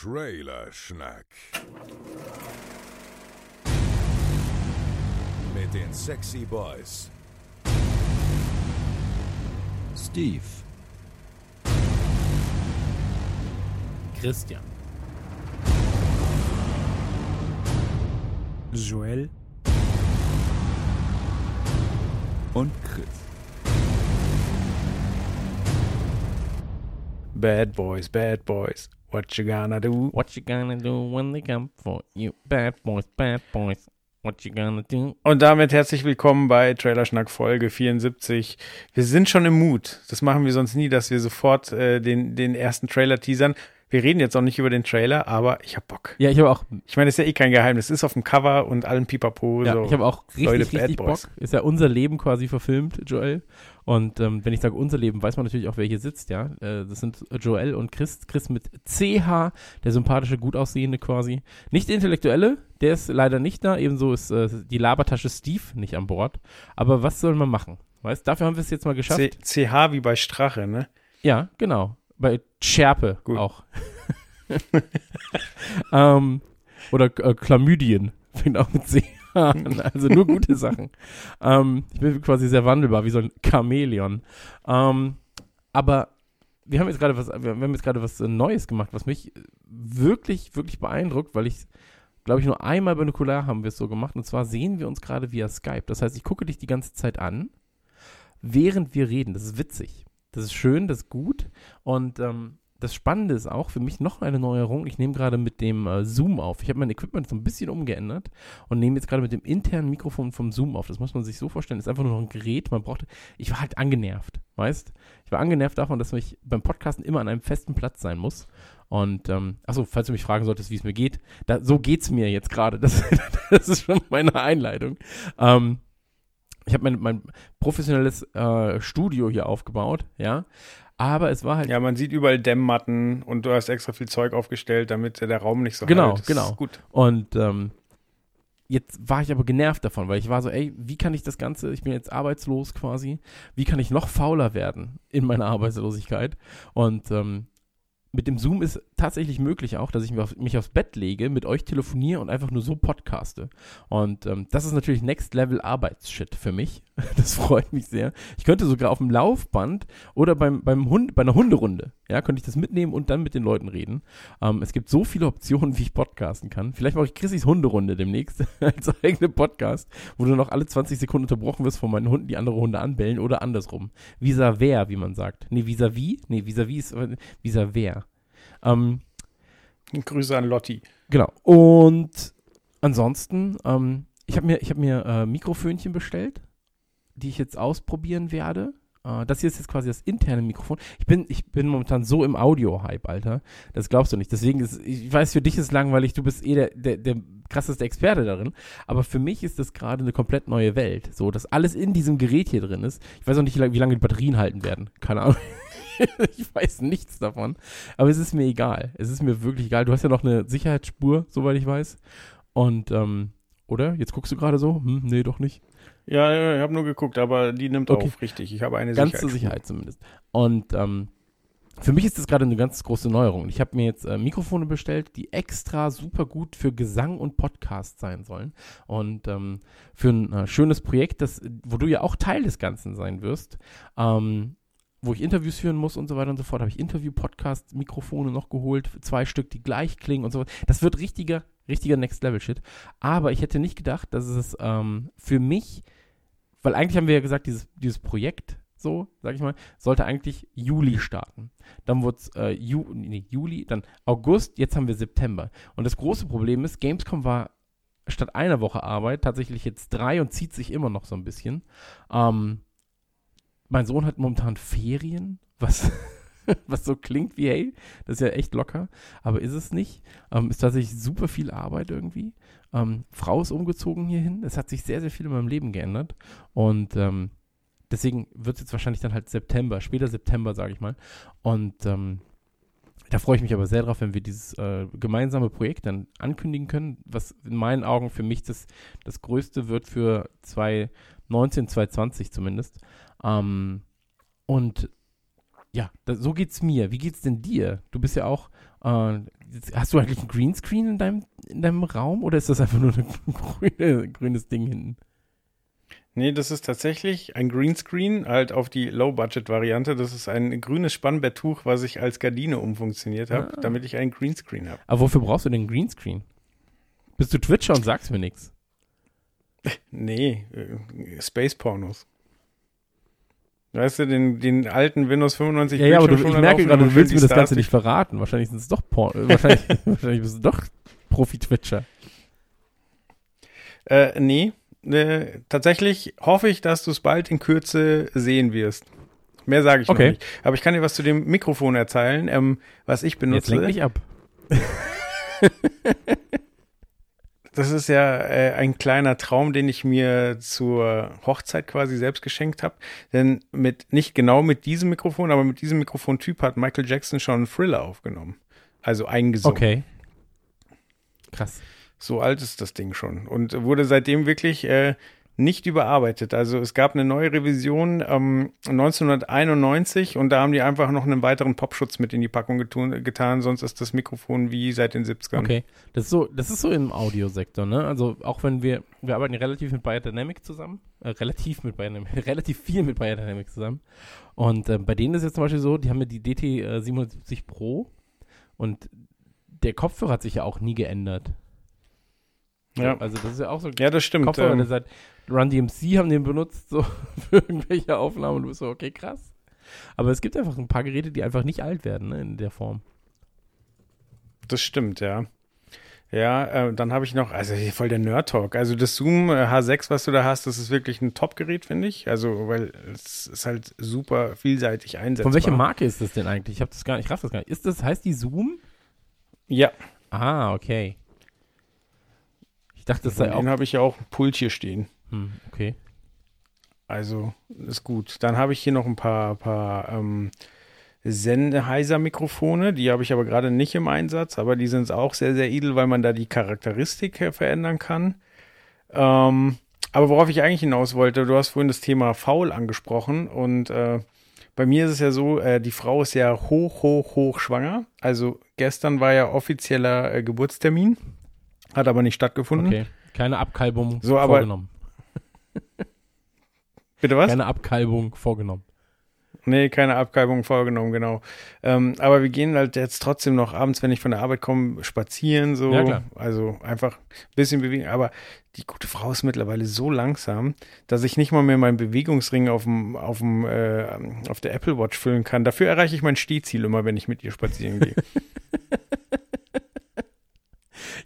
Trailerschnack. Mit den Sexy Boys. Steve, Christian. Joel, und Chris. Bad Boys, Bad Boys, what you gonna do? What you gonna do when they come for you? Bad boys, bad boys. What you gonna do? Und damit herzlich willkommen bei Trailerschnack Folge 74. Wir sind schon im Mut. Das machen wir sonst nie, dass wir sofort äh, den, den ersten Trailer teasern. Wir reden jetzt auch nicht über den Trailer, aber ich hab Bock. Ja, ich habe auch, Ich meine, ist ja eh kein Geheimnis. Es ist auf dem Cover und allen Pipapo. ja, so. ich habe auch richtig, Leute, richtig Bock. Ist ja unser Leben quasi verfilmt, Joel. Und ähm, wenn ich sage unser Leben, weiß man natürlich auch, wer hier sitzt, ja. Äh, das sind Joel und Chris. Chris mit CH, der sympathische, gut aussehende quasi. Nicht Intellektuelle, der ist leider nicht da. Ebenso ist äh, die Labertasche Steve nicht an Bord. Aber was soll man machen? Weißt, dafür haben wir es jetzt mal geschafft. C CH wie bei Strache, ne? Ja, genau. Bei Schärpe Gut. auch. ähm, oder äh, Chlamydien. Fängt auch mit C an. Also nur gute Sachen. Ähm, ich bin quasi sehr wandelbar, wie so ein Chamäleon. Ähm, aber wir haben jetzt gerade was, wir haben jetzt gerade was äh, Neues gemacht, was mich wirklich, wirklich beeindruckt, weil ich, glaube ich, nur einmal bei Nukular haben wir es so gemacht. Und zwar sehen wir uns gerade via Skype. Das heißt, ich gucke dich die ganze Zeit an, während wir reden. Das ist witzig. Das ist schön, das ist gut. Und ähm, das Spannende ist auch für mich noch eine Neuerung. Ich nehme gerade mit dem äh, Zoom auf. Ich habe mein Equipment so ein bisschen umgeändert und nehme jetzt gerade mit dem internen Mikrofon vom Zoom auf. Das muss man sich so vorstellen. Das ist einfach nur noch ein Gerät. Man braucht. Ich war halt angenervt, weißt? Ich war angenervt davon, dass ich beim Podcasten immer an einem festen Platz sein muss. Und ähm, achso, falls du mich fragen solltest, wie es mir geht, da, so geht's mir jetzt gerade. Das, das ist schon meine Einleitung. Ähm, ich habe mein, mein professionelles äh, Studio hier aufgebaut, ja. Aber es war halt Ja, man sieht überall Dämmmatten und du hast extra viel Zeug aufgestellt, damit der Raum nicht so Genau, halt. Genau. Gut. Und ähm, jetzt war ich aber genervt davon, weil ich war so, ey, wie kann ich das Ganze, ich bin jetzt arbeitslos quasi, wie kann ich noch fauler werden in meiner Arbeitslosigkeit? Und ähm, mit dem Zoom ist tatsächlich möglich auch, dass ich mich, auf, mich aufs Bett lege, mit euch telefoniere und einfach nur so podcaste. Und ähm, das ist natürlich Next Level Arbeitsshit für mich. Das freut mich sehr. Ich könnte sogar auf dem Laufband oder beim, beim Hund, bei einer Hunderunde, ja, könnte ich das mitnehmen und dann mit den Leuten reden. Ähm, es gibt so viele Optionen, wie ich podcasten kann. Vielleicht mache ich Chrissys Hunderunde demnächst als eigene Podcast, wo du noch alle 20 Sekunden unterbrochen wirst von meinen Hunden, die andere Hunde anbellen oder andersrum. Visa wer, wie man sagt. Nee, vis wie? Nee, vis wie ist visa wer. Ähm, Grüße an Lotti. Genau. Und ansonsten, ähm, ich habe mir, ich hab mir äh, Mikrofönchen bestellt, die ich jetzt ausprobieren werde. Äh, das hier ist jetzt quasi das interne Mikrofon. Ich bin, ich bin momentan so im Audio-Hype, Alter. Das glaubst du nicht. Deswegen ist, ich weiß, für dich ist es langweilig, du bist eh der, der, der krasseste Experte darin. Aber für mich ist das gerade eine komplett neue Welt. So, dass alles in diesem Gerät hier drin ist. Ich weiß auch nicht, wie lange, die Batterien halten werden. Keine Ahnung. ich weiß nichts davon. Aber es ist mir egal. Es ist mir wirklich egal. Du hast ja noch eine Sicherheitsspur, soweit ich weiß. Und, ähm, oder? Jetzt guckst du gerade so? Hm, nee, doch nicht. Ja, ich habe nur geguckt, aber die nimmt Okay. auf, richtig. Ich habe eine Ganz Sicherheit. zur Sicherheit zumindest. Und ähm, für mich ist das gerade eine ganz große Neuerung. Ich habe mir jetzt äh, Mikrofone bestellt, die extra super gut für Gesang und Podcast sein sollen. Und ähm, für ein äh, schönes Projekt, das, wo du ja auch Teil des Ganzen sein wirst, ähm, wo ich Interviews führen muss und so weiter und so fort, habe ich Interview-Podcast-Mikrofone noch geholt, zwei Stück, die gleich klingen und so weiter. Das wird richtiger, richtiger Next-Level-Shit. Aber ich hätte nicht gedacht, dass es ähm, für mich, weil eigentlich haben wir ja gesagt, dieses, dieses Projekt, so, sag ich mal, sollte eigentlich Juli starten. Dann wurde es äh, Ju nee, Juli, dann August, jetzt haben wir September. Und das große Problem ist, Gamescom war statt einer Woche Arbeit tatsächlich jetzt drei und zieht sich immer noch so ein bisschen. Ähm, mein Sohn hat momentan Ferien, was, was so klingt wie, hey, das ist ja echt locker, aber ist es nicht. Ähm, ist tatsächlich super viel Arbeit irgendwie. Ähm, Frau ist umgezogen hierhin. Es hat sich sehr, sehr viel in meinem Leben geändert. Und ähm, deswegen wird es jetzt wahrscheinlich dann halt September, später September, sage ich mal. Und ähm, da freue ich mich aber sehr drauf, wenn wir dieses äh, gemeinsame Projekt dann ankündigen können, was in meinen Augen für mich das, das Größte wird für 2019, 2020 zumindest. Ähm, und ja, da, so geht's mir. Wie geht's denn dir? Du bist ja auch, äh, hast du eigentlich ein Greenscreen in deinem, in deinem Raum oder ist das einfach nur ein grüne, grünes Ding hinten? Nee, das ist tatsächlich ein Greenscreen, halt auf die Low-Budget-Variante. Das ist ein grünes Spannbetttuch, was ich als Gardine umfunktioniert habe, Ah. damit ich einen Greenscreen habe. Aber wofür brauchst du denn Greenscreen? Bist du Twitcher und sagst mir nichts? Nee, äh, Space-Pornos. Weißt du, den, den alten Windows 95 Ja, ja, aber du, ich merke gerade, du willst mir das Ganze nicht verraten. Wahrscheinlich sind es doch Porn. äh, Wahrscheinlich, wahrscheinlich bist du doch Profi-Twitcher. Äh, nee, äh, tatsächlich hoffe ich, dass du es bald in Kürze sehen wirst. Mehr sage ich Okay. noch nicht. Aber ich kann dir was zu dem Mikrofon erzählen, ähm, was ich Jetzt benutze. lenk mich ab. Das ist ja äh, ein kleiner Traum, den ich mir zur Hochzeit quasi selbst geschenkt habe. Denn mit nicht genau mit diesem Mikrofon, aber mit diesem Mikrofontyp hat Michael Jackson schon Thriller aufgenommen. Also eingesungen. Okay. Krass. So alt ist das Ding schon und wurde seitdem wirklich äh, nicht überarbeitet. Also es gab eine neue Revision ähm, 1991 und da haben die einfach noch einen weiteren Popschutz mit in die Packung getun, getan, sonst ist das Mikrofon wie seit den 70ern. Okay. Das ist so, das ist so im Audiosektor, ne? Also auch wenn wir, wir arbeiten relativ mit Biodynamic zusammen, äh, relativ mit Biodynamic, relativ viel mit Biodynamic zusammen. Und äh, bei denen ist jetzt zum Beispiel so, die haben ja die DT äh, 770 Pro und der Kopfhörer hat sich ja auch nie geändert. Ja. Also das ist ja auch so Ja, das stimmt. Kopfhörer, ähm, Run DMC haben den benutzt, so für irgendwelche Aufnahmen und du bist so, okay, krass. Aber es gibt einfach ein paar Geräte, die einfach nicht alt werden, ne, in der Form. Das stimmt, ja. Ja, äh, dann habe ich noch, also hier voll der Nerd-Talk. Also das Zoom äh, H6, was du da hast, das ist wirklich ein Top-Gerät, finde ich. Also, weil es ist halt super vielseitig einsetzbar. Von welcher Marke ist das denn eigentlich? Ich habe das gar nicht, ich raff das gar nicht. Ist das, heißt die Zoom? Ja, Ah, okay. Ich dachte, das sei auch. den habe ich ja auch ein Pult hier stehen. Hm, okay. Also, ist gut. Dann habe ich hier noch ein paar, paar ähm, Sennheiser-Mikrofone. Die habe ich aber gerade nicht im Einsatz, aber die sind auch sehr, sehr edel, weil man da die Charakteristik verändern kann. Ähm, aber worauf ich eigentlich hinaus wollte, du hast vorhin das Thema faul angesprochen und äh, bei mir ist es ja so, äh, die Frau ist ja hoch, hoch, hoch schwanger. Also gestern war ja offizieller äh, Geburtstermin, hat aber nicht stattgefunden. Okay. Keine Abkalbung So, aber- vorgenommen. Bitte was? Keine Abkalbung vorgenommen. Nee, keine Abkalbung vorgenommen, genau. Ähm, aber wir gehen halt jetzt trotzdem noch abends, wenn ich von der Arbeit komme, spazieren, so. Ja, klar. Also einfach ein bisschen bewegen. Aber die gute Frau ist mittlerweile so langsam, dass ich nicht mal mehr meinen Bewegungsring auf, dem, auf, dem, äh, auf der Apple Watch füllen kann. Dafür erreiche ich mein Stehziel immer, wenn ich mit ihr spazieren gehe.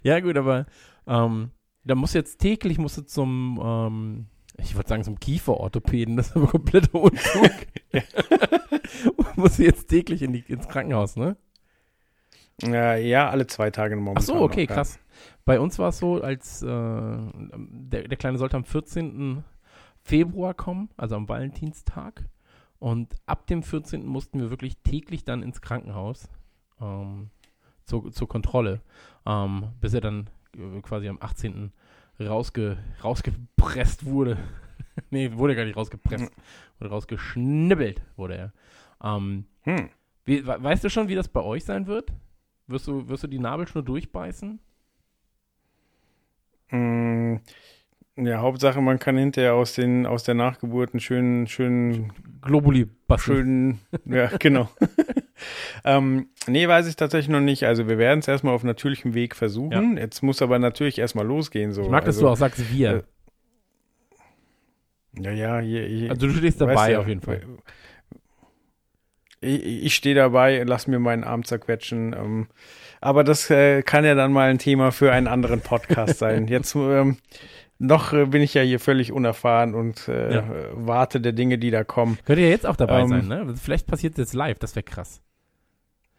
Ja, gut, aber ähm, da muss jetzt täglich musst du zum, ähm, ich würde sagen, zum Kieferorthopäden, das ist aber kompletter Unfug. muss jetzt täglich in die, ins Krankenhaus, ne? ja, ja, alle zwei Tage momentan. Ach so, okay, noch, ja. krass. Bei uns war es so, als äh, der, der Kleine sollte am 14. Februar kommen, also am Valentinstag. Und ab dem 14. mussten wir wirklich täglich dann ins Krankenhaus ähm, zur, zur Kontrolle, ähm, bis er dann äh, quasi am 18. Rausge, rausgepresst wurde. nee, wurde gar nicht rausgepresst. Wurde rausgeschnibbelt, wurde er. Ähm, Hm. wie, we- weißt du schon, wie das bei euch sein wird? Wirst du, wirst du die Nabelschnur durchbeißen? Mm, Ja, Hauptsache, man kann hinterher aus, den, aus der Nachgeburt einen schönen, schönen Globuli basteln. schönen, ja, genau. Ähm, nee, weiß ich tatsächlich noch nicht. Also wir werden es erstmal auf natürlichem Weg versuchen. Jetzt muss aber natürlich erstmal losgehen. So. Ich mag, dass also, du auch sagst, wir. Ja, ja, je, je, also du stehst weißt dabei ja, auf jeden Fall. Ich, ich stehe dabei, lass mir meinen Arm zerquetschen. Ähm, aber das äh, kann ja dann mal ein Thema für einen anderen Podcast sein. Jetzt ähm, noch äh, bin ich ja hier völlig unerfahren und äh, Ja. warte der Dinge, die da kommen. Könnt ihr jetzt auch dabei Ähm, sein, ne? Vielleicht passiert es jetzt live, das wäre krass.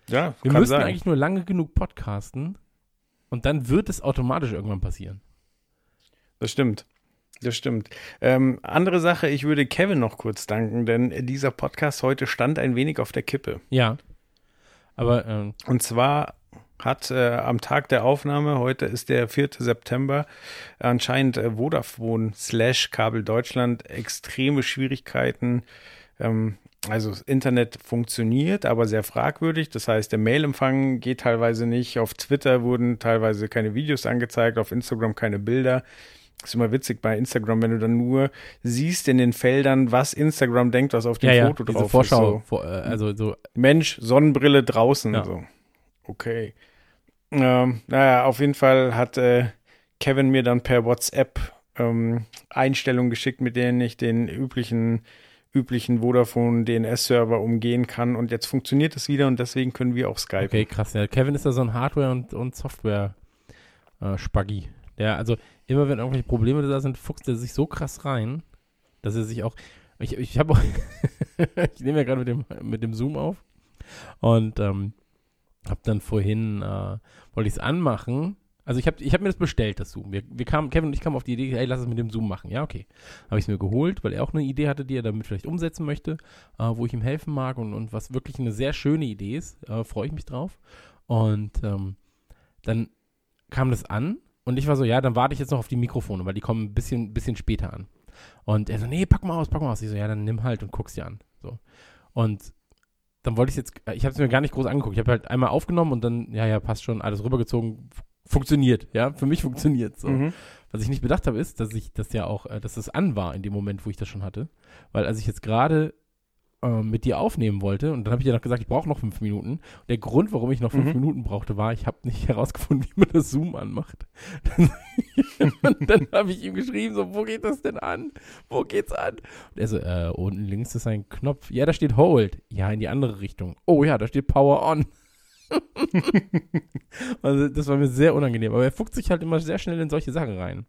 Ja, Wir müssen eigentlich nur lange genug podcasten und dann wird es automatisch irgendwann passieren. Das stimmt. Das stimmt. Ähm, andere Sache, ich würde Kevin noch kurz danken, denn dieser Podcast heute stand ein wenig auf der Kippe. Ja. Aber ähm, Und zwar hat äh, am Tag der Aufnahme, heute ist der 4. September, anscheinend äh, Vodafone slash Kabel Deutschland extreme Schwierigkeiten ähm, also das Internet funktioniert, aber sehr fragwürdig. Das heißt, der Mailempfang geht teilweise nicht. Auf Twitter wurden teilweise keine Videos angezeigt, auf Instagram keine Bilder. Das ist immer witzig bei Instagram, wenn du dann nur siehst in den Feldern, was Instagram denkt, was auf dem ja, Foto ja, drauf Vorschau, ist. So, vor, äh, also so, Mensch, Sonnenbrille draußen. Ja. So. Okay. Ähm, naja, auf jeden Fall hat äh, Kevin mir dann per WhatsApp ähm, Einstellungen geschickt, mit denen ich den üblichen üblichen Vodafone DNS-Server umgehen kann und jetzt funktioniert es wieder und deswegen können wir auch Skype. okay, krass. Ja, Kevin ist da so ein Hardware- und, und Software-Spaggi. der, also immer wenn irgendwelche Probleme da sind, fuchst er sich so krass rein, dass er sich auch, ich, ich habe ich nehme ja gerade mit dem, mit dem Zoom auf und ähm, habe dann vorhin, äh, wollte ich es anmachen, also ich habe ich hab mir das bestellt, das Zoom. Wir, wir kamen, Kevin und ich kamen auf die Idee, hey, lass es mit dem Zoom machen. Ja, okay. Habe ich es mir geholt, weil er auch eine Idee hatte, die er damit vielleicht umsetzen möchte, äh, wo ich ihm helfen mag und, und was wirklich eine sehr schöne Idee ist. Äh, Freue ich mich drauf. Und ähm, dann kam das an und ich war so, ja, dann warte ich jetzt noch auf die Mikrofone, weil die kommen ein bisschen, bisschen später an. Und er so, nee, pack mal aus, pack mal aus. Ich so, ja, dann nimm halt und guck's dir an. So. Und dann wollte ich jetzt, ich habe es mir gar nicht groß angeguckt. Ich habe halt einmal aufgenommen und dann, ja, ja, passt schon, alles rübergezogen, funktioniert, ja, für mich funktioniert so. Mhm. Was ich nicht bedacht habe, ist, dass ich das ja auch, äh, dass es an war in dem Moment, wo ich das schon hatte. Weil als ich jetzt gerade äh, mit dir aufnehmen wollte, und dann habe ich ja noch gesagt, ich brauche noch fünf Minuten. Und der Grund, warum ich noch fünf Mhm. Minuten brauchte, war, ich habe nicht herausgefunden, wie man das Zoom anmacht. und dann habe ich ihm geschrieben, so, wo geht das denn an? Wo geht's an? Und er so, äh, unten links ist ein Knopf. Ja, da steht Hold. Ja, in die andere Richtung. Oh ja, da steht Power On. also das war mir sehr unangenehm. Aber er fuchst sich halt immer sehr schnell in solche Sachen rein.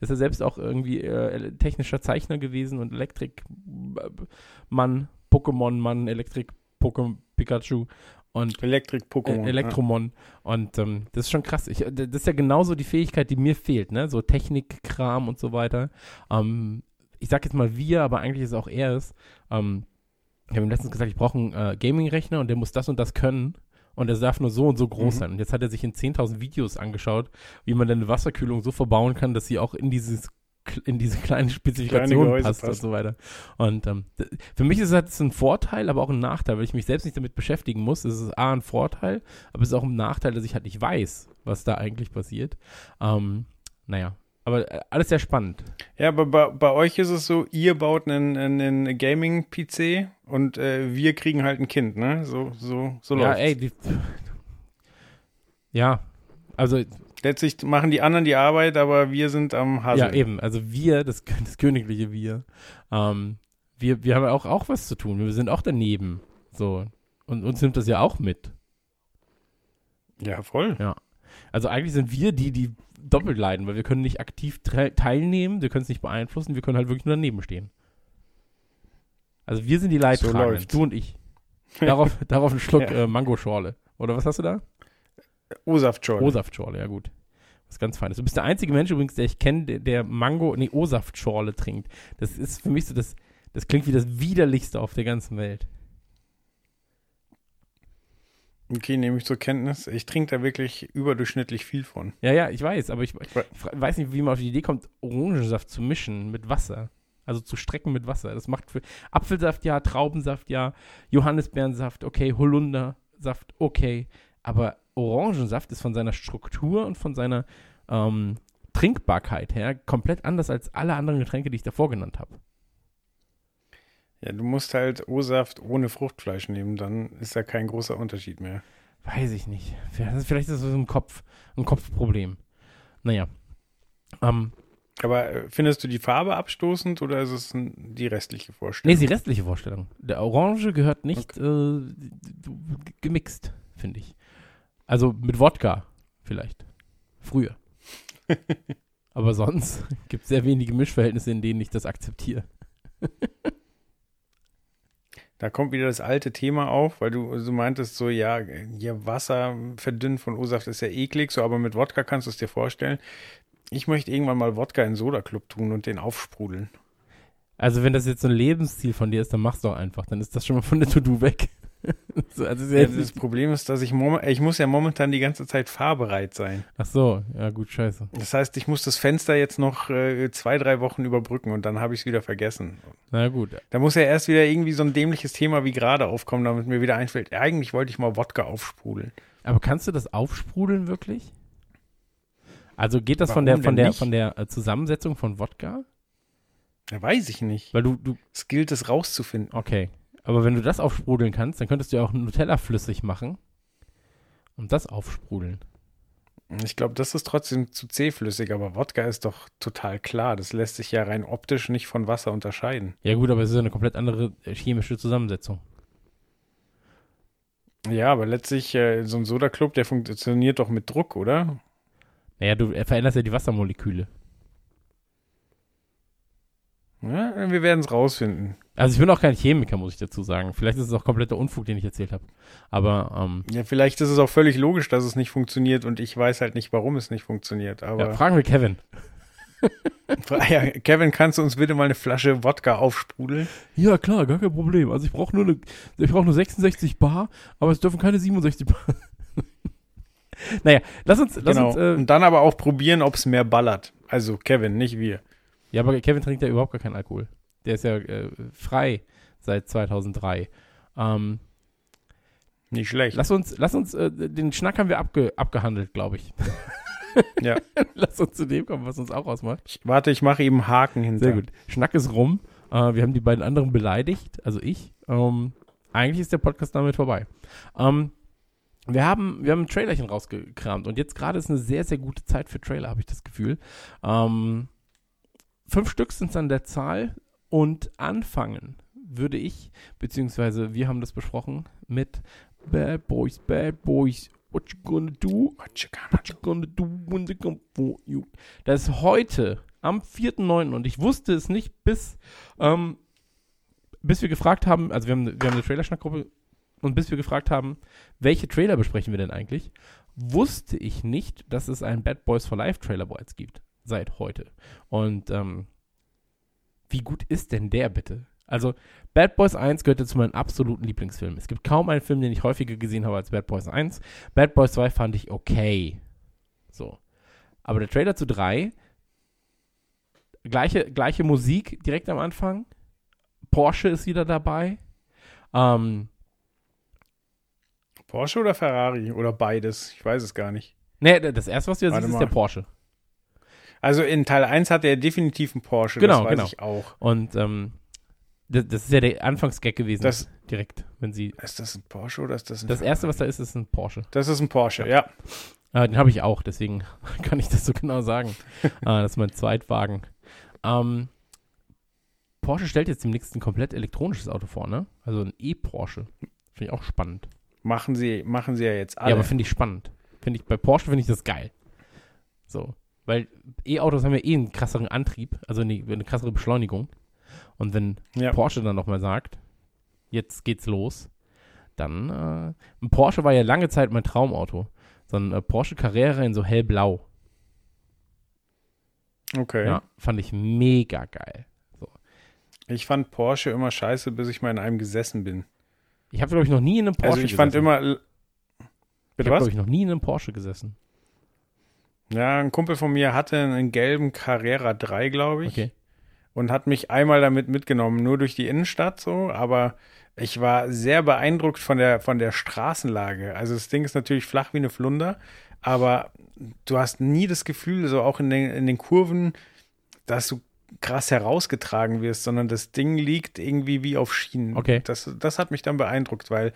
Ist er selbst auch irgendwie äh, technischer Zeichner gewesen und Elektrik-Mann, Pokémon-Mann, Elektrik-Pokémon, Pikachu und Elektrik-Pokémon. äh, Elektromon. Und ähm, das ist schon krass. Ich, das ist ja genauso die Fähigkeit, die mir fehlt, ne? So Technikkram und so weiter. Ähm, ich sag jetzt mal wir, aber eigentlich ist es auch er es. Ähm, ich habe ihm letztens gesagt, ich brauche einen äh, Gaming-Rechner und der muss das und das können. Und er darf nur so und so groß Mhm. sein. Und jetzt hat er sich in 10.000 Videos angeschaut, wie man denn eine Wasserkühlung so verbauen kann, dass sie auch in dieses in diese kleine Spezifikation Gehäuse passt und passt. so weiter. Und ähm, für mich ist das ein Vorteil, aber auch ein Nachteil, weil ich mich selbst nicht damit beschäftigen muss. Es ist A, ein Vorteil, aber es ist auch ein Nachteil, dass ich halt nicht weiß, was da eigentlich passiert. Ähm, naja, aber äh, alles sehr spannend. Ja, aber bei, bei euch ist es so, ihr baut einen, einen Gaming-PC und äh, wir kriegen halt ein Kind, ne? So, so, so ja, läuft's. ey, die, ja, also Letztlich machen die anderen die Arbeit, aber wir sind am Hasseln. Ja, eben. Also wir, das, das königliche Wir, ähm, wir, wir haben auch, auch was zu tun. Wir sind auch daneben. So. Und uns nimmt das ja auch mit. Ja, voll. Also eigentlich sind wir die, die doppelt leiden, weil wir können nicht aktiv teilnehmen, wir können es nicht beeinflussen, wir können halt wirklich nur daneben stehen. Also wir sind die Leidtragenden, läuft's. du und ich. Darauf, darauf ein Schluck Ja. äh, Mangoschorle. Oder was hast du da? O-Saft schon. O-Saftschorle, ja gut. Was ganz Feines. Du bist der einzige Mensch übrigens, der ich kenne, der, der Mango, nee, O-Saftschorle trinkt. Das ist für mich so das, das klingt wie das widerlichste auf der ganzen Welt. Okay, nehme ich zur Kenntnis. Ich trinke da wirklich überdurchschnittlich viel von. Ja, ja, ich weiß, aber ich, ich weiß nicht, wie man auf die Idee kommt, Orangensaft zu mischen mit Wasser. Also zu strecken mit Wasser. Das macht für Apfelsaft ja, Traubensaft ja, Johannisbeerensaft, okay, Holundersaft, okay. Aber Orangensaft ist von seiner Struktur und von seiner ähm, Trinkbarkeit her komplett anders als alle anderen Getränke, die ich davor genannt habe. Ja, du musst halt O-Saft ohne Fruchtfleisch nehmen, dann ist da kein großer Unterschied mehr. Weiß ich nicht. Vielleicht ist das so ein Kopf, ein Kopfproblem. Naja. Ähm, Aber äh, findest du die Farbe abstoßend oder ist es die restliche nee, Vorstellung? ist die restliche Vorstellung. Der Orange gehört nicht äh, gemixt, finde ich. Also mit Wodka vielleicht. Früher. Aber sonst gibt es sehr wenige Mischverhältnisse, in denen ich das akzeptiere. Da kommt wieder das alte Thema auf, weil du so meintest, so ja, ja, Wasser verdünnt von O-Saft ist ja eklig, so aber mit Wodka kannst du es dir vorstellen. Ich möchte irgendwann mal Wodka in Soda Club tun und den aufsprudeln. Also wenn das jetzt so ein Lebensziel von dir ist, dann mach's doch einfach. Dann ist das schon mal von der To-Do weg. so, also ja das Problem ist, dass ich, ich muss ja momentan die ganze Zeit fahrbereit sein. ach so, ja gut, scheiße. Das heißt, ich muss das Fenster jetzt noch äh, zwei, drei Wochen überbrücken und dann habe ich es wieder vergessen. Na gut. Da muss ja erst wieder irgendwie so ein dämliches Thema wie gerade aufkommen, damit mir wieder einfällt, eigentlich wollte ich mal Wodka aufsprudeln. Aber kannst du das aufsprudeln wirklich? Also geht das von der von der nicht? von der äh, Zusammensetzung von Wodka? Ja, weiß ich nicht. Weil du du Es gilt es rauszufinden. okay, aber wenn du das aufsprudeln kannst, dann könntest du ja auch Nutella flüssig machen und das aufsprudeln. Ich glaube, das ist trotzdem zu zähflüssig, aber Wodka ist doch total klar. Das lässt sich ja rein optisch nicht von Wasser unterscheiden. Ja gut, aber es ist ja eine komplett andere äh, chemische Zusammensetzung. Ja, aber letztlich, äh, so ein Soda-Club, der funktioniert doch mit Druck, oder? Naja, du veränderst ja die Wassermoleküle. Ja, wir werden es rausfinden. Also ich bin auch kein Chemiker, muss ich dazu sagen. Vielleicht ist es auch kompletter Unfug, den ich erzählt habe. Aber ähm, Ja, vielleicht ist es auch völlig logisch, dass es nicht funktioniert und ich weiß halt nicht, warum es nicht funktioniert. ja, Aber fragen wir Kevin. ja, Kevin, kannst du uns bitte mal eine Flasche Wodka aufsprudeln? Ja, klar, gar kein Problem. Also ich brauche nur, eine, ich brauch nur 66 Bar, aber es dürfen keine 67 Bar. naja, lass uns, lass genau. uns, äh, und dann aber auch probieren, ob es mehr ballert. Also Kevin, nicht wir. ja, aber Kevin trinkt ja überhaupt gar keinen Alkohol. Der ist ja äh, frei seit 2003. Ähm, Nicht schlecht. lass uns, lass uns, äh, den Schnack haben wir abge, abgehandelt, glaube ich. Ja. lass uns zu dem kommen, was uns auch ausmacht. Ich, warte, ich mache eben Haken hinter. Sehr gut. Schnack ist rum. Äh, wir haben die beiden anderen beleidigt, also ich. Ähm, eigentlich ist der Podcast damit vorbei. Ähm, wir haben, wir haben ein Trailerchen rausgekramt und jetzt gerade ist eine sehr, sehr gute Zeit für Trailer, habe ich das Gefühl. Ähm, fünf Stück sind es an der Zahl und anfangen würde ich, beziehungsweise wir haben das besprochen, mit Bad Boys, Bad Boys, what you gonna do? What you gonna What you gonna do when they come for you? Das ist heute am 4.9. und ich wusste es nicht bis, ähm, bis wir gefragt haben, also wir haben, wir haben eine Trailerschnackgruppe und bis wir gefragt haben, welche Trailer besprechen wir denn eigentlich, wusste ich nicht, dass es einen Bad Boys for Life Trailer bereits gibt. Seit heute. Und ähm, wie gut ist denn der bitte? Also, Bad Boys 1 gehörte zu meinen absoluten Lieblingsfilmen. Es gibt kaum einen Film, den ich häufiger gesehen habe als Bad Boys 1. Bad Boys 2 fand ich okay. So. Aber der Trailer zu 3, gleiche, gleiche Musik direkt am Anfang. Porsche ist wieder dabei. Ähm, Porsche oder Ferrari oder beides? Ich weiß es gar nicht. ne, das erste, was du Warte siehst, ist der Porsche. Also in Teil 1 hat er definitiv einen Porsche, Genau, das weiß genau. ich auch. Und ähm, das, das ist ja der Anfangsgag gewesen. Das- direkt, wenn sie. Ist das ein Porsche oder ist das ein Das Ferrari? erste, was da ist, ist ein Porsche. Das ist ein Porsche, ja. Äh, den habe ich auch, deswegen kann ich das so genau sagen. äh, das ist mein Zweitwagen. Ähm, Porsche stellt jetzt demnächst ein komplett elektronisches Auto vor, ne? Also ein E-Porsche. Finde ich auch spannend. Machen sie, machen sie ja jetzt alle. Ja, aber finde ich spannend. Finde ich, bei Porsche finde ich das geil. So. Weil E-Autos haben ja eh einen krasseren Antrieb, also eine, eine krassere Beschleunigung. Und wenn ja. Porsche dann nochmal sagt, jetzt geht's los, dann, äh, ein Porsche war ja lange Zeit mein Traumauto. So ein äh, Porsche Carrera in so hellblau. Okay. Ja, fand ich mega geil. Ich fand Porsche immer scheiße, bis ich mal in einem gesessen bin. Ich habe, glaube ich, noch nie in einem Porsche also ich fand gesessen. immer. ich Bitte habe, was? glaube ich, noch nie in einem Porsche gesessen. Ja, ein Kumpel von mir hatte einen gelben Carrera 3, glaube ich. Okay. Und hat mich einmal damit mitgenommen, nur durch die Innenstadt so, aber ich war sehr beeindruckt von der, von der Straßenlage. Also das Ding ist natürlich flach wie eine Flunder, aber du hast nie das Gefühl, so auch in den, in den Kurven, dass du krass herausgetragen wirst, sondern das Ding liegt irgendwie wie auf Schienen. Okay. Das, das hat mich dann beeindruckt, weil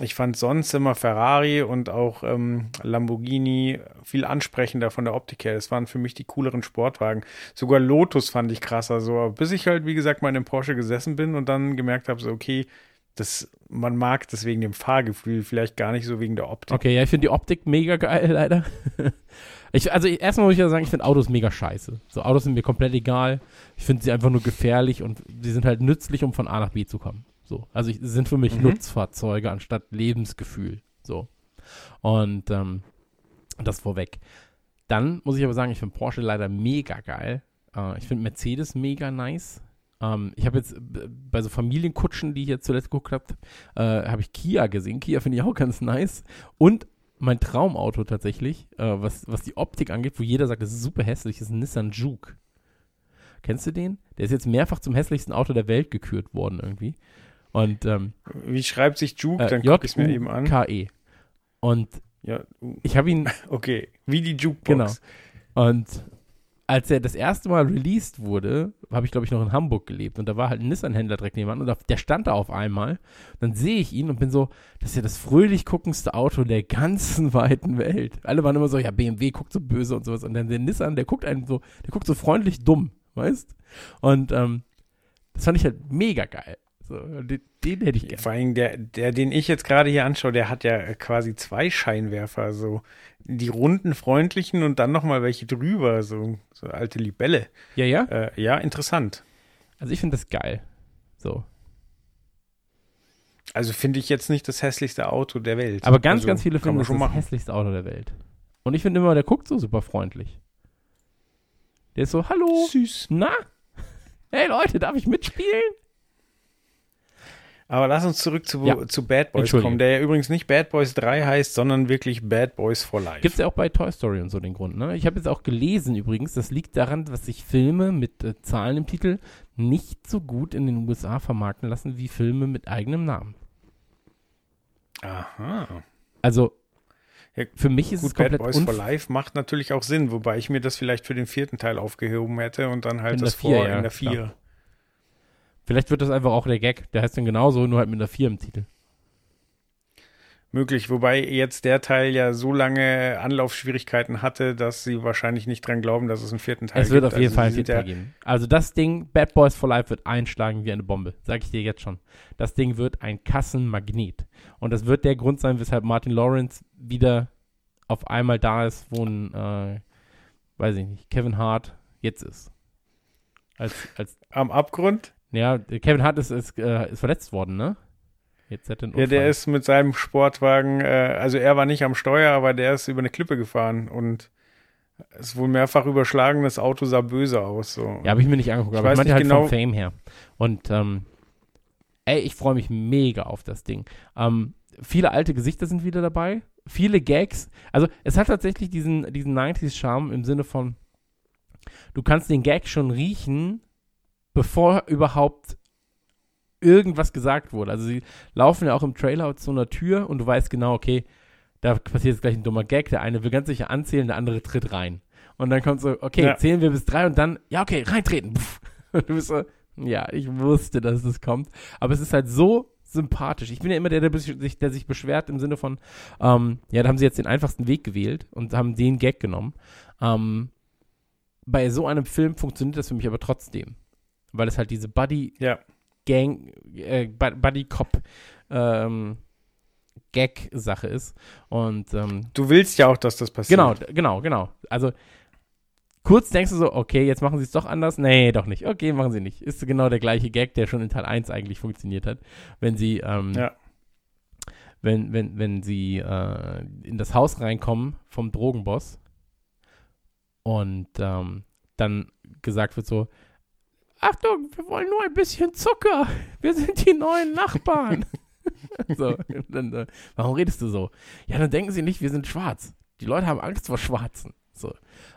ich fand sonst immer Ferrari und auch ähm, Lamborghini viel ansprechender von der Optik her. Das waren für mich die cooleren Sportwagen. Sogar Lotus fand ich krasser, so bis ich halt wie gesagt mal in dem Porsche gesessen bin und dann gemerkt habe, so okay, das man mag das wegen dem Fahrgefühl, vielleicht gar nicht so wegen der Optik. Okay, ja, ich finde die Optik mega geil, leider. Ich, also ich, erstmal muss ich ja sagen, ich finde Autos mega scheiße. So Autos sind mir komplett egal. Ich finde sie einfach nur gefährlich und sie sind halt nützlich, um von A nach B zu kommen. So, also ich, sind für mich Mhm. Nutzfahrzeuge anstatt Lebensgefühl. So und ähm, das vorweg. Dann muss ich aber sagen, ich finde Porsche leider mega geil. Äh, ich finde Mercedes mega nice. Ähm, ich habe jetzt b- bei so Familienkutschen, die ich jetzt zuletzt geguckt habe, äh, habe ich Kia gesehen. Kia finde ich auch ganz nice. Und mein Traumauto tatsächlich, äh, was, was die Optik angeht, wo jeder sagt, das ist super hässlich, ist ein Nissan Juke. Kennst du den? Der ist jetzt mehrfach zum hässlichsten Auto der Welt gekürt worden irgendwie. Und ähm, Wie schreibt sich Juke? äh, Dann gucke ich es mir eben an. J-U-K-E. Und Ja, uh, ich habe ihn okay. Wie die Jukebox. Genau. Und als er das erste Mal released wurde, habe ich, glaube ich, noch in Hamburg gelebt. Und da war halt ein Nissan-Händler direkt nebenan. Und auf, der stand da auf einmal. Dann sehe ich ihn und bin so, das ist ja das fröhlich guckendste Auto der ganzen weiten Welt. Alle waren immer so, ja, BMW guckt so böse und sowas. Und dann der Nissan, der guckt einen so, der guckt so freundlich dumm, weißt? Und ähm, das fand ich halt mega geil. So, den, den hätte ich gerne. Vor allem der, der, den ich jetzt gerade hier anschaue, der hat ja quasi zwei Scheinwerfer, so die runden, freundlichen und dann nochmal welche drüber, so, so alte Libelle. Ja, ja. Äh, ja, interessant. Also ich finde das geil. So. Also finde ich jetzt nicht das hässlichste Auto der Welt. Aber ganz, also, ganz viele finden das schon das machen. hässlichste Auto der Welt. Und ich finde immer, der guckt so super freundlich. Der ist so, hallo, Süß. na? Hey Leute, darf ich mitspielen? Aber lass uns zurück zu, Ja. zu Bad Boys kommen, der ja übrigens nicht Bad Boys 3 heißt, sondern wirklich Bad Boys for Life. Gibt es ja auch bei Toy Story und so den Grund, ne? Ich habe jetzt auch gelesen übrigens, das liegt daran, dass sich Filme mit äh, Zahlen im Titel nicht so gut in den USA vermarkten lassen wie Filme mit eigenem Namen. Aha. Also, Ja, für mich ist es Gut, Bad komplett Boys for Life macht natürlich auch Sinn, wobei ich mir das vielleicht für den vierten Teil aufgehoben hätte und dann halt In das Vier, vor ja, in der klar. 4. Vielleicht wird das einfach auch der Gag, der heißt dann genauso, nur halt mit einer 4 im Titel. Möglich, wobei jetzt der Teil ja so lange Anlaufschwierigkeiten hatte, dass sie wahrscheinlich nicht dran glauben, dass es einen vierten Teil Es wird gibt. auf jeden Also Fall ein sie sind vierter ja, geben. Also das Ding, Bad Boys for Life, wird einschlagen wie eine Bombe. Sag ich dir jetzt schon. Das Ding wird ein Kassenmagnet. Und das wird der Grund sein, weshalb Martin Lawrence wieder auf einmal da ist, wo ein, äh, weiß ich nicht, Kevin Hart jetzt ist. Als, als, Am Abgrund? Ja, Kevin Hart ist, ist, äh, ist verletzt worden, ne? Jetzt hat Ja, der ist mit seinem Sportwagen, äh, also er war nicht am Steuer, aber der ist über eine Klippe gefahren und ist wohl mehrfach überschlagen, das Auto sah böse aus. So. Ja, habe ich mir nicht angeguckt, Ich aber ich meinte halt genau- vom Fame her. Und ähm, ey, ich freue mich mega auf das Ding. Ähm, viele alte Gesichter sind wieder dabei, viele Gags. Also es hat tatsächlich diesen, diesen 90s-Charme im Sinne von, du kannst den Gag schon riechen, bevor überhaupt irgendwas gesagt wurde. Also sie laufen ja auch im Trailer zu einer Tür und du weißt genau, okay, da passiert jetzt gleich ein dummer Gag. Der eine will ganz sicher anzählen, der andere tritt rein. Und dann kommt so, okay, Ja. zählen wir bis drei und dann, ja, okay, reintreten. Pff. Und du bist so, ja, ich wusste, dass es kommt. Aber es ist halt so sympathisch. Ich bin ja immer der, der sich, der sich beschwert im Sinne von, ähm, ja, da haben sie jetzt den einfachsten Weg gewählt und haben den Gag genommen. Ähm, bei so einem Film funktioniert das für mich aber trotzdem. Weil es halt diese Buddy Ja. Gang, äh, Bu- Buddy Cop ähm, Gag-Sache ist. Und ähm, Du willst ja auch, dass das passiert. genau, genau, genau. Also kurz denkst du so, okay, jetzt machen sie es doch anders. Nee, doch nicht. Okay, machen sie nicht. Ist genau der gleiche Gag, der schon in Teil 1 eigentlich funktioniert hat. Wenn sie, ähm, Ja. wenn, wenn, wenn sie äh, in das Haus reinkommen vom Drogenboss und ähm, dann gesagt wird so, Achtung, wir wollen nur ein bisschen Zucker. Wir sind die neuen Nachbarn. so, dann, äh, warum redest du so? Ja, dann denken sie nicht, wir sind schwarz. Die Leute haben Angst vor Schwarzen. So.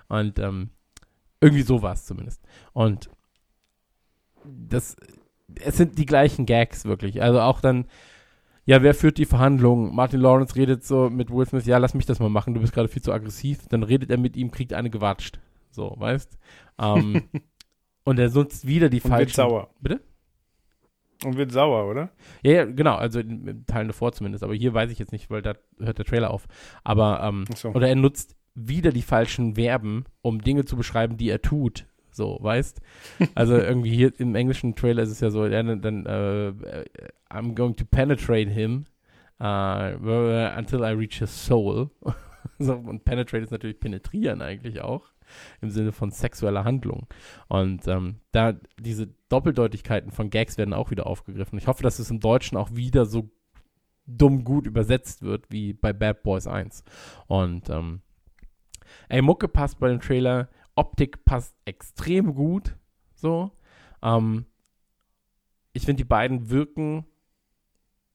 Und ähm, irgendwie so war es zumindest. Und das, es sind die gleichen Gags wirklich. Also auch dann, ja, wer führt die Verhandlungen? Martin Lawrence redet so mit Will Smith, ja, lass mich das mal machen, du bist gerade viel zu aggressiv. Dann redet er mit ihm, kriegt eine gewatscht. So, weißt? Ähm, und er nutzt wieder die Und falschen. wird sauer. Bitte? Und wird sauer, oder? Ja, ja, genau, also in, Teilen davor zumindest. Aber hier weiß ich jetzt nicht, weil da hört der Trailer auf. Aber, ähm, so. oder er nutzt wieder die falschen Verben, um Dinge zu beschreiben, die er tut. So, weißt? Also irgendwie hier im englischen Trailer ist es ja so, ja, dann, äh, I'm going to penetrate him uh, until I reach his soul. so, und penetrate ist natürlich penetrieren eigentlich auch. Im Sinne von sexueller Handlung. Und ähm, da diese Doppeldeutigkeiten von Gags werden auch wieder aufgegriffen. Ich hoffe, dass es im Deutschen auch wieder so dumm gut übersetzt wird wie bei Bad Boys 1. Und ähm, ey, Mucke passt bei dem Trailer, Optik passt extrem gut. So. Ähm, ich finde, die beiden wirken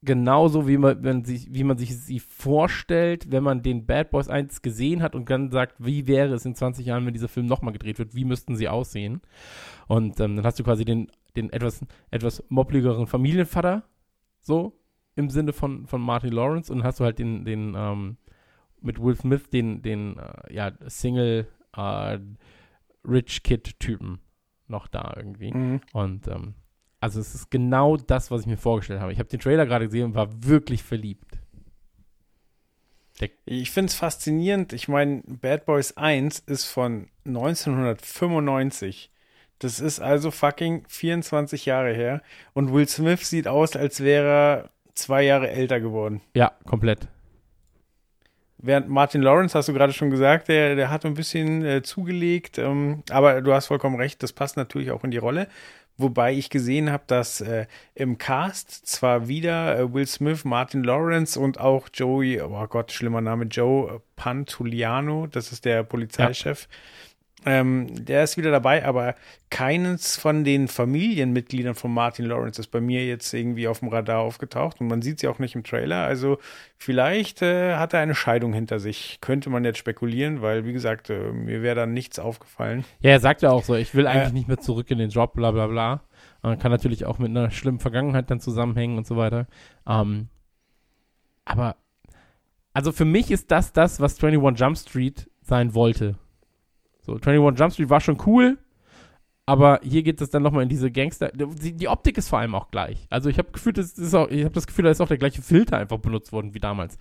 genauso, wie man, wenn sich, wie man sich sie vorstellt, wenn man den Bad Boys 1 gesehen hat und dann sagt, wie wäre es in 20 Jahren, wenn dieser Film nochmal gedreht wird, wie müssten sie aussehen? Und ähm, dann hast du quasi den, den etwas, etwas moppligeren Familienvater, so, im Sinne von, von Martin Lawrence, und dann hast du halt den, den, ähm, mit Will Smith, den, den, äh, ja, Single, äh, Rich Kid-Typen noch da irgendwie. Mhm. Und ähm, also es ist genau das, was ich mir vorgestellt habe. Ich habe den Trailer gerade gesehen und war wirklich verliebt. Ich finde es faszinierend. Ich meine, Bad Boys 1 ist von 1995. Das ist also fucking 24 Jahre her. Und Will Smith sieht aus, als wäre er zwei Jahre älter geworden. Ja, komplett. Während Martin Lawrence, hast du gerade schon gesagt, der, der hat ein bisschen äh, zugelegt. Ähm, aber du hast vollkommen recht, das passt natürlich auch in die Rolle. Wobei ich gesehen habe, dass äh, im Cast zwar wieder äh, Will Smith, Martin Lawrence und auch Joey, oh Gott, schlimmer Name, Joe Pantuliano, das ist der Polizeichef, ähm, der ist wieder dabei, aber keines von den Familienmitgliedern von Martin Lawrence ist bei mir jetzt irgendwie auf dem Radar aufgetaucht und man sieht sie auch nicht im Trailer. Also vielleicht äh, hat er eine Scheidung hinter sich. Könnte man jetzt spekulieren, weil wie gesagt, äh, mir wäre da nichts aufgefallen. Ja, er sagt ja auch so, ich will eigentlich Äh. nicht mehr zurück in den Job, bla bla bla. Äh, kann natürlich auch mit einer schlimmen Vergangenheit dann zusammenhängen und so weiter. Ähm, aber, also für mich ist das das, was 21 Jump Street sein wollte. So, 21 Jump Street war schon cool, aber hier geht es dann nochmal in diese Gangster. Die, die Optik ist vor allem auch gleich. Also ich habe Gefühl, das ist auch, ich habe das Gefühl, da ist auch der gleiche Filter einfach benutzt worden wie damals.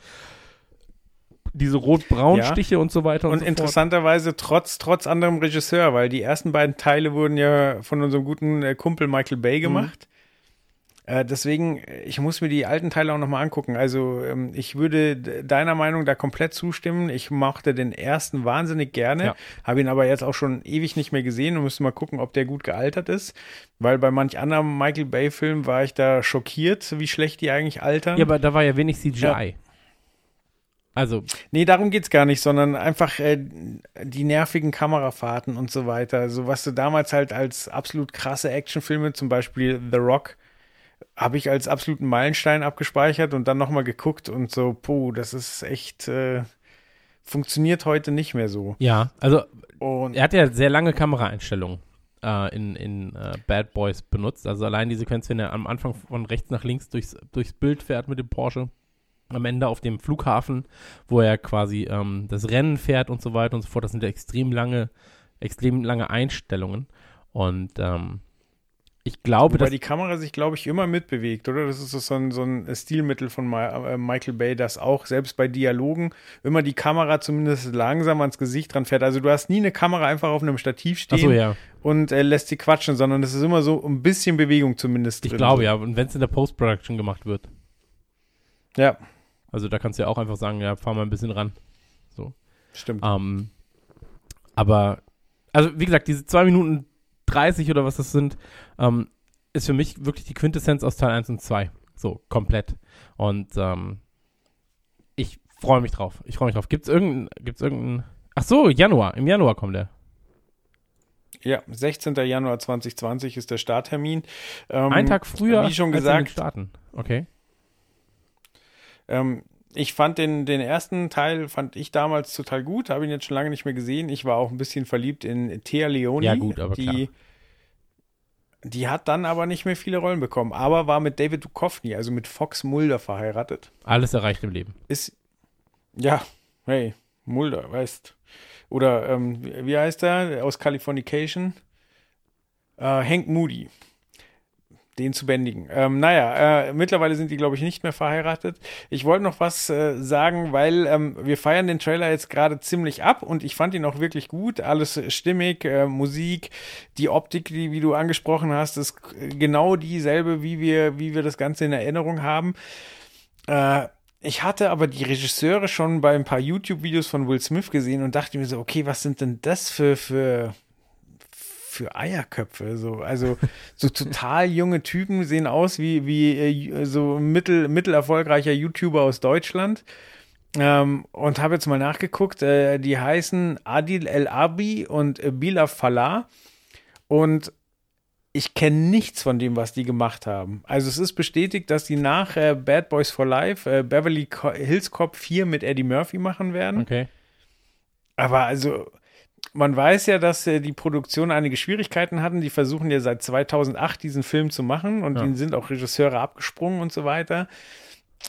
Diese rot-braun Ja. Stiche und so weiter und, Und so fort. interessanterweise trotz, trotz anderem Regisseur, weil die ersten beiden Teile wurden ja von unserem guten äh, Kumpel Michael Bay Mhm. Äh, deswegen, ich muss mir die alten Teile auch nochmal angucken. Also ähm, ich würde deiner Meinung da komplett zustimmen. Ich mochte den ersten wahnsinnig gerne, Ja. habe ihn aber jetzt auch schon ewig nicht mehr gesehen und müsste mal gucken, ob der gut gealtert ist. Weil bei manch anderem Michael Bay-Film war ich da schockiert, wie schlecht die eigentlich altern. Ja, aber da war ja wenig CGI. Ja. Also, Nee, darum geht's gar nicht, sondern einfach äh, die nervigen Kamerafahrten und so weiter. So was du damals halt als absolut krasse Actionfilme, zum Beispiel The Rock, habe ich als absoluten Meilenstein abgespeichert und dann nochmal geguckt und so, puh, das ist echt, äh, funktioniert heute nicht mehr so. ja, also Und er hat ja sehr lange Kameraeinstellungen äh, in, in äh, Bad Boys benutzt. Also allein die Sequenz, wenn er am Anfang von rechts nach links durchs, durchs Bild fährt mit dem Porsche, am Ende auf dem Flughafen, wo er quasi ähm, das Rennen fährt und so weiter und so fort. Das sind ja extrem lange, extrem lange Einstellungen. Und ähm, ich glaube, wobei die Kamera sich, glaube ich, immer mitbewegt, oder? Das ist so ein, so ein Stilmittel von Ma äh, Michael Bay, dass auch selbst bei Dialogen immer die Kamera zumindest langsam ans Gesicht dran fährt. Also du hast nie eine Kamera einfach auf einem Stativ stehen. Achso, ja. und äh, lässt sie quatschen, sondern es ist immer so ein bisschen Bewegung zumindest Ich drin. glaube ja. Und wenn es in der Post-Production gemacht wird. Ja, Also da kannst du ja auch einfach sagen, ja, fahr mal ein bisschen ran. stimmt. Ähm, aber, also wie gesagt, diese 2 Minuten 30 oder was das sind, ähm, ist für mich wirklich die Quintessenz aus Teil 1 und 2. So, komplett. Und ähm, ich freue mich drauf. Ich freue mich drauf. Gibt es irgendeinen, gibt's irgendeinen, ach so, Januar, im Januar kommt der. Ja, 16. Januar 2020 ist der Starttermin. Ähm, Ein Tag früher Wie schon gesagt, Staaten. Okay. ähm, ich fand den, den ersten Teil, fand ich damals total gut, habe ihn jetzt schon lange nicht mehr gesehen. Ich war auch ein bisschen verliebt in Thea Leoni. Ja, gut, aber klar. die, die hat dann aber nicht mehr viele Rollen bekommen, aber war mit David Duchovny, also mit Fox Mulder verheiratet. Alles erreicht im Leben. Ist, ja, hey, Mulder, weißt. Oder, ähm, wie wie heißt er aus Californication? Äh, Hank Moody. Den zu bändigen. Ähm, naja, äh, mittlerweile sind die, glaube ich, nicht mehr verheiratet. Ich wollte noch was äh, sagen, weil ähm, wir feiern den Trailer jetzt gerade ziemlich ab und ich fand ihn auch wirklich gut. Alles stimmig, äh, Musik, die Optik, die, wie du angesprochen hast, ist genau dieselbe, wie wir, wie wir das Ganze in Erinnerung haben. Äh, ich hatte aber die Regisseure schon bei ein paar YouTube-Videos von Will Smith gesehen und dachte mir so, okay, was sind denn das für, für, für Eierköpfe? So, also so total junge Typen sehen aus wie, wie äh, so mittel, mittelerfolgreicher YouTuber aus Deutschland. Ähm, und habe jetzt mal nachgeguckt, äh, die heißen Adil El Abi und äh, Bilal Falah. Und ich kenne nichts von dem, was die gemacht haben. Also es ist bestätigt, dass die nach äh, Bad Boys for Life äh, Beverly Co Hills Cop 4 mit Eddie Murphy machen werden. Okay. Aber also, man weiß ja, dass äh, die Produktion einige Schwierigkeiten hatten. Die versuchen ja seit 2008 diesen Film zu machen und Ja. ihnen sind auch Regisseure abgesprungen und so weiter.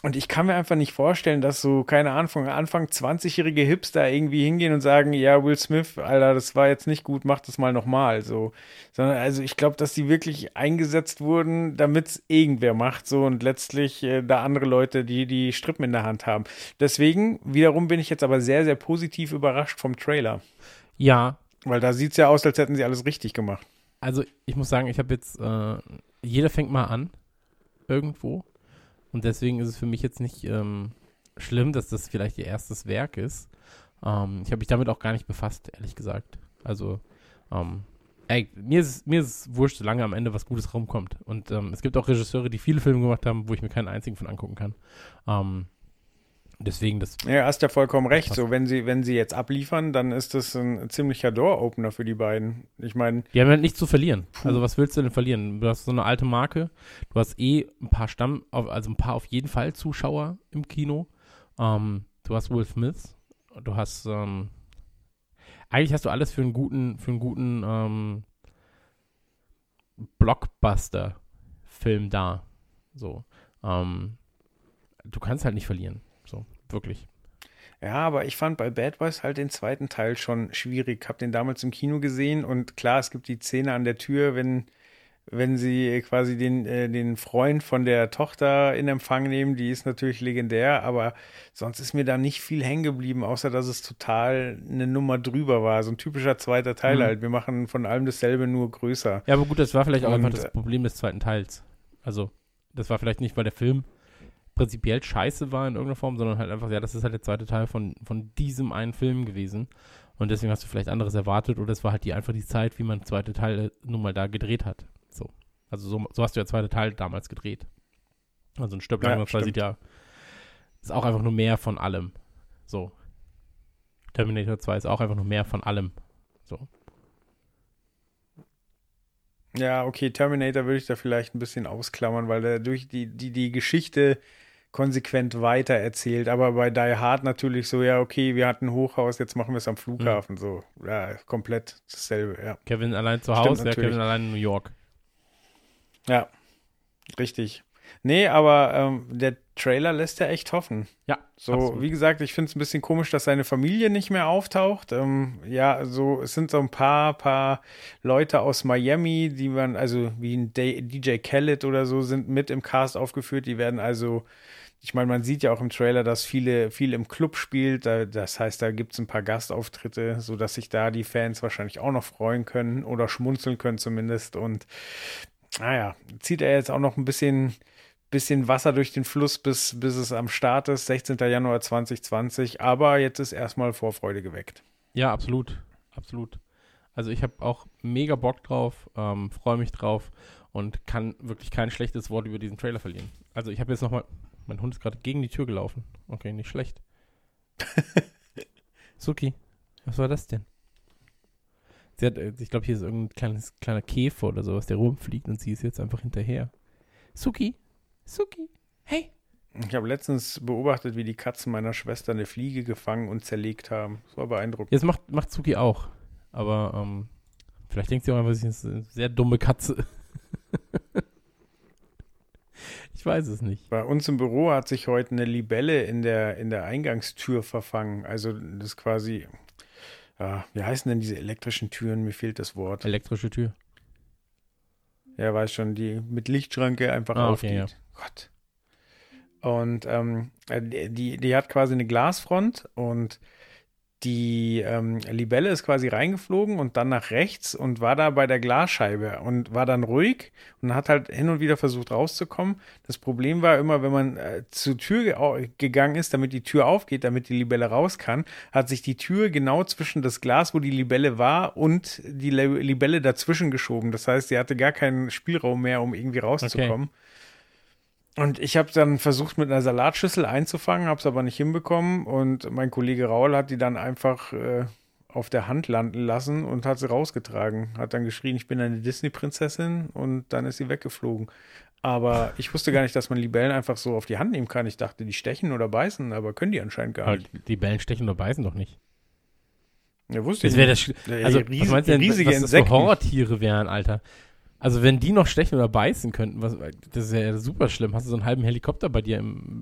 Und ich kann mir einfach nicht vorstellen, dass so, keine Ahnung, von Anfang 20-jährige Hipster irgendwie hingehen und sagen, ja, Will Smith, Alter, das war jetzt nicht gut, mach das mal nochmal, so. Sondern, also ich glaube, dass die wirklich eingesetzt wurden, damit es irgendwer macht, so, und letztlich äh, da andere Leute, die die Strippen in der Hand haben. Deswegen, wiederum bin ich jetzt aber sehr, sehr positiv überrascht vom Trailer. Ja, Weil da sieht es ja aus, als hätten sie alles richtig gemacht. also ich muss sagen, ich habe jetzt, äh, jeder fängt mal an, irgendwo. Und deswegen ist es für mich jetzt nicht ähm, schlimm, dass das vielleicht ihr erstes Werk ist. Ähm, ich habe mich damit auch gar nicht befasst, ehrlich gesagt. Also, ähm, ey, mir ist, es- mir ist es wurscht, solange am Ende was Gutes rumkommt. Und ähm, es gibt auch Regisseure, die viele Filme gemacht haben, wo ich mir keinen einzigen von angucken kann. Deswegen, das Ja, hast ja vollkommen recht. Passt. So, wenn sie, wenn sie jetzt abliefern, dann ist das ein ziemlicher Door-Opener für die beiden. Ich meine, Die haben ja nichts zu verlieren. Also was willst du denn verlieren? Du hast so eine alte Marke, du hast eh ein paar Stamm, auf- also ein paar auf jeden Fall Zuschauer im Kino. Ähm, du hast Will Smith, du hast ähm, eigentlich hast du alles für einen guten, für einen guten ähm, Blockbuster-Film da. So. Ähm, du kannst halt nicht verlieren. Wirklich. Ja, aber ich fand bei Bad Boys halt den zweiten Teil schon schwierig. Hab den damals im Kino gesehen und klar, es gibt die Szene an der Tür, wenn, wenn sie quasi den, äh, den Freund von der Tochter in Empfang nehmen, die ist natürlich legendär, aber sonst ist mir da nicht viel hängen geblieben, außer dass es total eine Nummer drüber war. So ein typischer zweiter Teil Mhm. halt. Wir machen von allem dasselbe, nur größer. Ja, aber gut, das war vielleicht auch Und, einfach das äh, Problem des zweiten Teils. Also, das war vielleicht nicht, weil der Film prinzipiell scheiße war in irgendeiner Form, sondern halt einfach, ja, das ist halt der zweite Teil von, von diesem einen Film gewesen. Und deswegen hast du vielleicht anderes erwartet oder es war halt die, einfach die Zeit, wie man zweite Teile nun mal da gedreht hat. So. Also so, so hast du ja zweite Teil damals gedreht. Also ein Stirb Ja, sieht ja, ist auch einfach nur mehr von allem. So. Terminator 2 ist auch einfach nur mehr von allem. So. Ja, okay, Terminator würde ich da vielleicht ein bisschen ausklammern, weil der durch die, die, die Geschichte konsequent weiter erzählt. Aber bei Die Hard natürlich so, ja, okay, wir hatten ein Hochhaus, jetzt machen wir es am Flughafen. So, ja, komplett dasselbe, ja. Kevin allein zu Stimmt Hause, ja. Kevin allein in New York. Ja, richtig. Nee, aber ähm, der Trailer lässt ja echt hoffen. Ja, So, absolut. wie gesagt, ich finde es ein bisschen komisch, dass seine Familie nicht mehr auftaucht. Ähm, ja, so, es sind so ein paar, paar Leute aus Miami, die man, also wie ein DJ Khaled oder so, sind mit im Cast aufgeführt. Die werden also, ich meine, man sieht ja auch im Trailer, dass viele, viel im Club spielt. Da, das heißt, da gibt es ein paar Gastauftritte, sodass sich da die Fans wahrscheinlich auch noch freuen können oder schmunzeln können zumindest. Und naja, zieht er jetzt auch noch ein bisschen bisschen Wasser durch den Fluss, bis, bis es am Start ist, 16. Januar 2020. Aber jetzt ist erstmal Vorfreude geweckt. Ja, absolut. Absolut. Also ich habe auch mega Bock drauf, ähm, freue mich drauf und kann wirklich kein schlechtes Wort über diesen Trailer verlieren. Also ich habe jetzt nochmal, mein Hund ist gerade gegen die Tür gelaufen. Okay, nicht schlecht. Suki, was war das denn? Sie hat, äh, ich glaube, hier ist irgendein kleines, kleiner Käfer oder sowas, der rumfliegt und sie ist jetzt einfach hinterher. Suki, Suki, hey. Ich habe letztens beobachtet, wie die Katzen meiner Schwester eine Fliege gefangen und zerlegt haben. Das war beeindruckend. Jetzt macht, macht Suki auch. Aber ähm, vielleicht denkt sie auch einfach, sie ist eine sehr dumme Katze. ich weiß es nicht. Bei uns im Büro hat sich heute eine Libelle in der, in der Eingangstür verfangen. Also das ist quasi, ja, wie heißen denn diese elektrischen Türen? Mir fehlt das Wort. Elektrische Tür. Ja, weiß schon, die mit Lichtschranke einfach Ah, okay, aufgeht. Gott. Und ähm, äh, die, die hat quasi eine Glasfront und die ähm, Libelle ist quasi reingeflogen und dann nach rechts und war da bei der Glasscheibe und war dann ruhig und hat halt hin und wieder versucht rauszukommen. Das Problem war immer, wenn man äh, zur Tür ge gegangen ist, damit die Tür aufgeht, damit die Libelle raus kann, hat sich die Tür genau zwischen das Glas, wo die Libelle war, und die Le Libelle dazwischen geschoben. Das heißt, sie hatte gar keinen Spielraum mehr, um irgendwie rauszukommen. Und ich habe dann versucht, mit einer Salatschüssel einzufangen, habe es aber nicht hinbekommen. Und mein Kollege Raul hat die dann einfach äh, auf der Hand landen lassen und hat sie rausgetragen. Hat dann geschrien, ich bin eine Disney-Prinzessin und dann ist sie weggeflogen. Aber ich wusste gar nicht, dass man Libellen einfach so auf die Hand nehmen kann. Ich dachte, die stechen oder beißen, aber können die anscheinend gar Aber nicht. die Bällen stechen oder beißen doch nicht. Ja, wusste Das ich wäre nicht. das. Sch- Ja, Also, riesig- was meinst du denn, riesige was das Insekten. Horrortiere wären, Alter? Also, wenn die noch stechen oder beißen könnten, was, das ist ja super schlimm. Hast du so einen halben Helikopter bei dir im,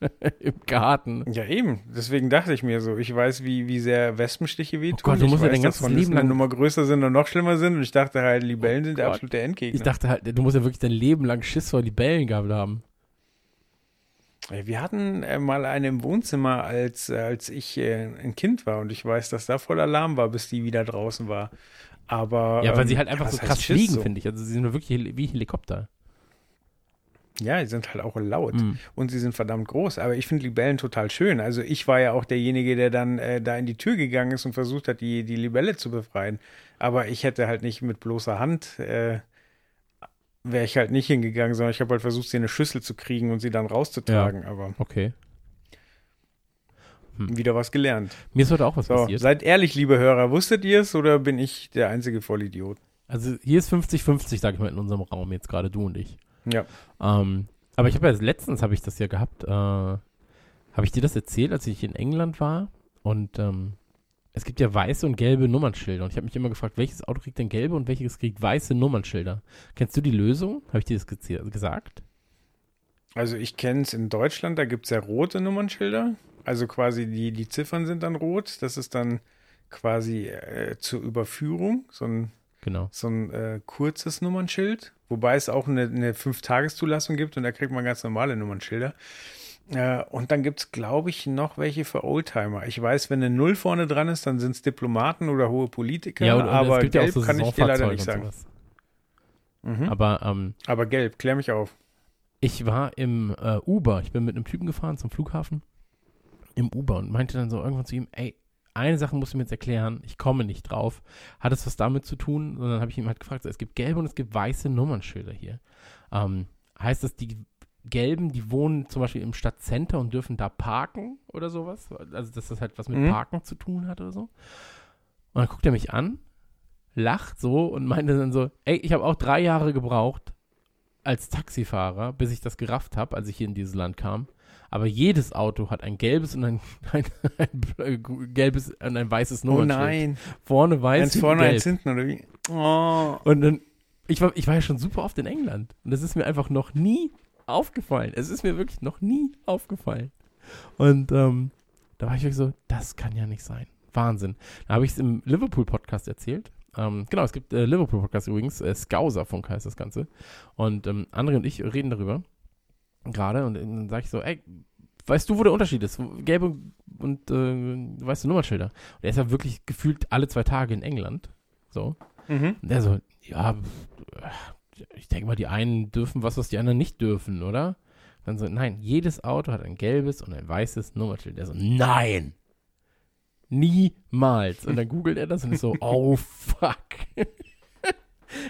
im Garten? Ja, eben. Deswegen dachte ich mir so, ich weiß, wie, wie sehr Wespenstiche wehtun. Oh Gott, du musst ja dein dass ganzes Hornissen Leben lang- Nummer größer sind und noch schlimmer sind. Und ich dachte halt, Libellen Oh sind der absolute Endgegner. Ich dachte halt, du musst ja wirklich dein Leben lang Schiss vor Libellen gehabt haben. Wir hatten äh, mal eine im Wohnzimmer, als, äh, als ich äh, ein Kind war. Und ich weiß, dass da voll Alarm war, bis die wieder draußen war. Aber. Ja, weil ähm, sie halt einfach so krass fliegen, so? finde ich. Also, sie sind wirklich wie Helikopter. Ja, die sind halt auch laut. Mhm. Und sie sind verdammt groß. Aber ich finde Libellen total schön. Also ich war ja auch derjenige, der dann äh, da in die Tür gegangen ist und versucht hat, die, die Libelle zu befreien. Aber ich hätte halt nicht mit bloßer Hand, äh, wäre ich halt nicht hingegangen, sondern ich habe halt versucht, sie in eine Schüssel zu kriegen und sie dann rauszutragen. Aber Okay. Hm. wieder was gelernt. Mir ist heute auch was So, passiert. seid ehrlich, liebe Hörer, wusstet ihr es oder bin ich der einzige Vollidiot? Also, hier ist 50-50, sag ich mal, in unserem Raum, jetzt gerade du und ich. Ja. Ähm, aber ich habe ja letztens habe ich das ja gehabt. Äh, habe ich dir das erzählt, als ich in England war? Und ähm, es gibt ja weiße und gelbe Nummernschilder. Und ich habe mich immer gefragt, welches Auto kriegt denn gelbe und welches kriegt weiße Nummernschilder? Kennst du die Lösung? Habe ich dir das gesagt? Also ich kenne es in Deutschland, da gibt es ja rote Nummernschilder. Also quasi die, die Ziffern sind dann rot. Das ist dann quasi äh, zur Überführung, so ein, Genau. so ein äh, kurzes Nummernschild. Wobei es auch eine, eine Fünf-Tages-Zulassung gibt und da kriegt man ganz normale Nummernschilder. Äh, und dann gibt es, glaube ich, noch welche für Oldtimer. Ich weiß, wenn eine Null vorne dran ist, dann sind es Diplomaten oder hohe Politiker. Ja, und, und aber gibt ja auch gelb so kann ich dir leider nicht sagen. Mhm. Aber ähm, Aber gelb, klär mich auf. ich war im äh, Uber. Ich bin mit einem Typen gefahren zum Flughafen. Im Uber und meinte dann so irgendwann zu ihm, ey, eine Sache musst du mir jetzt erklären, ich komme nicht drauf. Hat es was damit zu tun? Und dann habe ich ihn halt gefragt, so, es gibt gelbe und es gibt weiße Nummernschilder hier. Ähm, heißt das, die gelben, die wohnen zum Beispiel im Stadtcenter und dürfen da parken oder sowas? Also, dass das halt was mit Mhm. Parken zu tun hat oder so. Und dann guckt er mich an, lacht so und meinte dann so, ey, ich habe auch drei Jahre gebraucht als Taxifahrer, bis ich das gerafft habe, als ich hier in dieses Land kam. Aber jedes Auto hat ein gelbes und ein, ein, ein, gelbes und ein weißes Oh Nummernschild. nein. Vorne weiß, Eins vorne, gelb. eins hinten, oder wie? Oh. Und dann, ich war, ich war ja schon super oft in England. Und das ist mir einfach noch nie aufgefallen. Es ist mir wirklich noch nie aufgefallen. Und ähm, da war ich wirklich so, das kann ja nicht sein. Wahnsinn. Da habe ich es im Liverpool-Podcast erzählt. Ähm, genau, es gibt äh, Liverpool-Podcast übrigens, äh, Skauserfunk heißt das Ganze. Und ähm, André und ich reden darüber gerade und dann sage ich so, ey, weißt du, wo der Unterschied ist? Gelbe und äh, weiße Nummernschilder. Und er ist ja wirklich gefühlt alle zwei Tage in England. So. Mhm. Und der so, ja, ich denke mal, die einen dürfen was, was die anderen nicht dürfen, oder? Dann so, nein, jedes Auto hat ein gelbes und ein weißes Nummernschild. Der so, nein! Niemals. Und dann googelt er das und ist so, oh fuck.